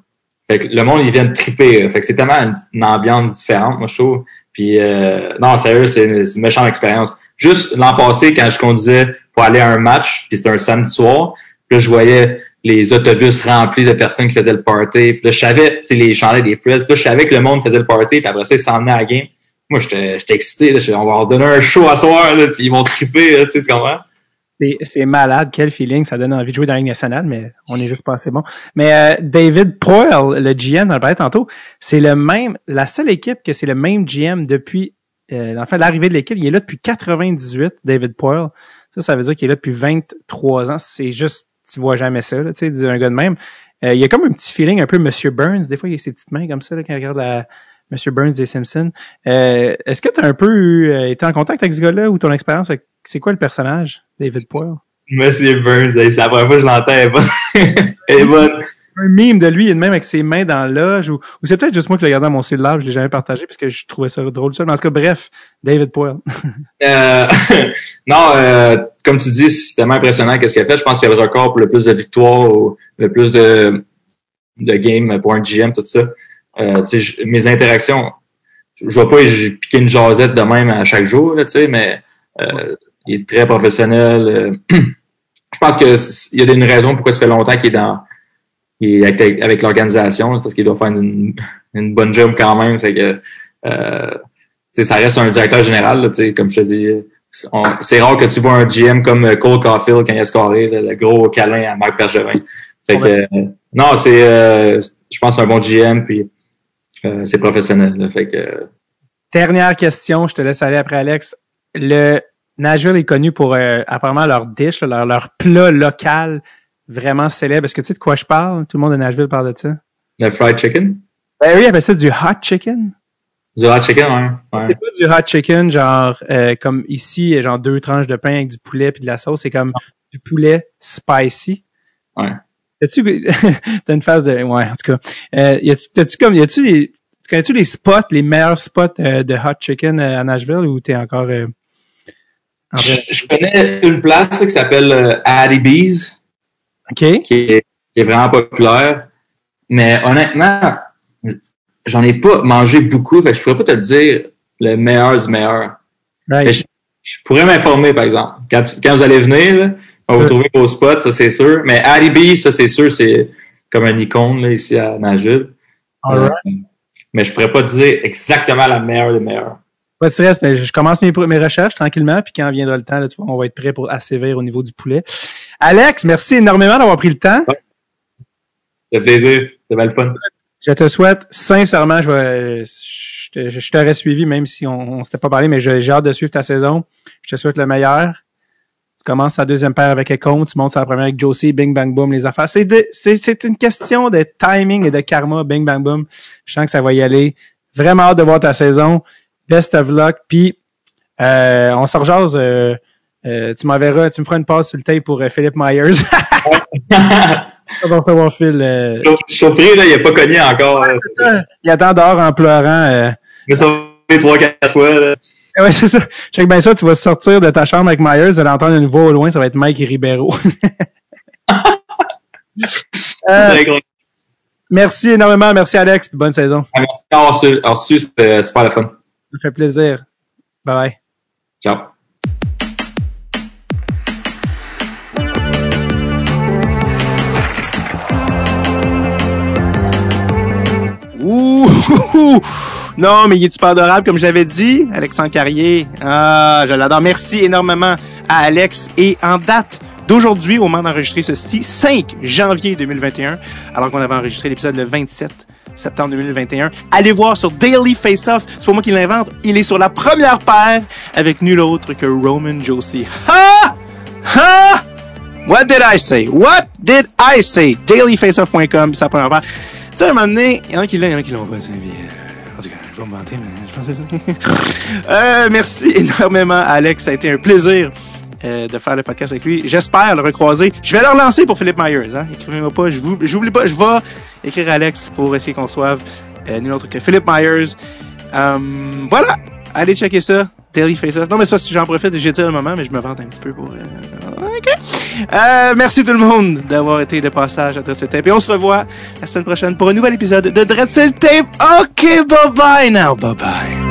Fait que le monde, ils viennent triper. Fait que c'est tellement une, une ambiance différente, moi, je trouve. Puis, euh, non, sérieux, c'est une, méchante expérience. Juste l'an passé, quand je conduisais pour aller à un match, puis c'était un samedi soir, puis là, je voyais les autobus remplis de personnes qui faisaient le party. Puis là, je savais, tu sais, les chandails des press. Puis là, je savais que le monde faisait le party, puis après ça, ils s'en venaient à la game. Moi, j'étais excité. Là. On va leur donner un show à soir, là, puis ils vont triper, là, tu sais, tu comprends? C'est- malade, quel feeling, ça donne envie de jouer dans la Ligue nationale, mais on est juste pas assez bon. Mais euh, David Poyle, le GM, on le parlait tantôt, c'est le même, la seule équipe que c'est le même GM depuis, euh, l'arrivée de l'équipe, il est là depuis 98, David Poyle. Ça, ça veut dire qu'il est là depuis 23 ans. C'est juste, tu vois jamais ça, là, tu sais, d'un gars de même. Euh, il y a comme un petit feeling un peu Monsieur Burns. Des fois, il a ses petites mains comme ça, là, quand il regarde la Monsieur Burns des Simpsons. Euh, Est-ce que tu as un peu euh, été en contact avec ce gars-là ou ton expérience avec, c'est quoi le personnage, David Poyle? Monsieur Burns, c'est la première fois que je l'entends, elle bonne. un meme de lui, il est même avec ses mains dans l'âge, ou, ou c'est peut-être juste moi qui l'ai regardé dans mon cellulaire, je l'ai jamais partagé parce que je trouvais ça drôle seul. Mais en tout cas, bref, David Poyle. Euh, non, euh, comme tu dis, c'est tellement impressionnant qu'est-ce qu'il a fait. Je pense qu'il a le record pour le plus de victoires ou le plus de, de games pour un GM, tout ça. Euh, je- mes interactions, je je vois pas j'ai piqué une jasette de même à chaque jour, là, tu sais, mais euh, il est très professionnel. euh. je pense que c- il y a une raison pourquoi ça fait longtemps qu'il est dans il est avec, avec l'organisation, c'est parce qu'il doit faire une, une bonne job quand même. Fait que euh, tu sais, ça reste un directeur général, là, tu sais, comme je te dis. C'est rare que tu vois un GM comme euh, Cole Caulfield quand il a scoré, là, le gros câlin à Marc Bergevin. Fait que, euh, non, c'est, euh, je pense, un bon GM, puis euh, c'est professionnel. là. fait que, euh, Dernière question, je te laisse aller après Alex. Le Nashville est connu pour euh, apparemment leur dish, leur, leur plat local vraiment célèbre. Est-ce que tu sais de quoi je parle? Tout le monde de Nashville parle de ça. le fried chicken, Ben oui, il appelle ça du hot chicken. du hot chicken, ouais. ouais. C'est pas du hot chicken, genre euh, comme ici, genre deux tranches de pain avec du poulet puis de la sauce. C'est comme du poulet spicy. Ouais. As-tu t'as une phase de ouais en tout cas. Euh, y t'as-tu comme y a-tu les tu connais-tu les spots, les meilleurs spots euh, de hot chicken euh, à Nashville ou t'es encore euh, en? Je, je connais une place là, qui s'appelle Addie Bees, qui est, qui est vraiment populaire. Mais honnêtement, j'en ai pas mangé beaucoup, fait que je pourrais pas te le dire le meilleur du meilleur. Right. Je, je pourrais m'informer, par exemple. Quand, tu- quand vous allez venir, là, on va vous trouver vos spots, ça c'est sûr. Mais Alibi, ça c'est sûr, c'est comme un icône là, ici à Nashville. Alright. Euh, mais je pourrais pas dire exactement la meilleure des meilleures. Pas de stress, mais je commence mes, mes recherches tranquillement, puis quand viendra le temps, là, tu vois, on va être prêt pour assévir au niveau du poulet. Alex, merci énormément d'avoir pris le temps. C'est plaisir, c'est le fun. Je te souhaite sincèrement, je, vais, je, t'aurais suivi même si on, on s'était pas parlé, mais j'ai hâte de suivre ta saison. Je te souhaite le meilleur. Tu commences ta deuxième paire avec Econ, tu montes la première avec Josie, bing bang boom, les affaires. C'est, de- c'est, c'est une question de timing et de karma, bing bang boom. Je sens que ça va y aller. Vraiment hâte de voir ta saison. Best of luck. Puis euh, on se rejase. euh, euh, tu m'enverras, tu me feras une passe sur le tape pour euh, Philip Myers. On va savoir Phil. Je suis surpris, là, il a pas cogné encore. il attend dehors en pleurant. euh, Il a sauvé trois, quatre fois. Là. Ouais, c'est ça. Check bien ça, tu vas sortir de ta chambre avec Myers, de l'entendre une voix au loin, ça va être Mike Ribeiro. C'est Euh, merci énormément, merci Alex, puis bonne saison. Merci d'avoir su, avoir su, c'était super le fun. Ça me fait plaisir. Bye bye. Ciao. Ouh! Non, mais il est super adorable, comme je l'avais dit. Alexandre Carrier. Ah, je l'adore. Merci énormément à Alex. Et en date d'aujourd'hui au moment d'enregistrer ceci, 5 janvier 2021, alors qu'on avait enregistré l'épisode le 27 septembre 2021. Allez voir sur Daily Face Off. C'est pas moi qui l'invente. Il est sur la première paire avec nul autre que Roman Josie. Ha! Ha! What did I say? What did I say? Dailyfaceoff.com, c'est la première paire. Tu sais, à un moment donné, il y en a qui l'ont, il y en a qui l'ont pas. tu sais, je vais me mais je pense euh, merci énormément, Alex. Ça a été un plaisir euh, de faire le podcast avec lui. J'espère le recroiser. Je vais le relancer pour Philippe Myers. Hein? Écrivez-moi pas. Je vous, j'oublie pas. Je vais écrire Alex pour essayer qu'on reçoive euh, nul autre que Philippe Myers. Euh, voilà. Allez checker ça. Daily Face Off. Non, mais c'est parce que j'en profite, j'ai dit le moment, mais je me vante un petit peu pour... Euh, OK. Euh, merci tout le monde d'avoir été de passage à Dreadful Tape. Et on se revoit la semaine prochaine pour un nouvel épisode de Dreadful Tape. OK, bye-bye now. Bye-bye.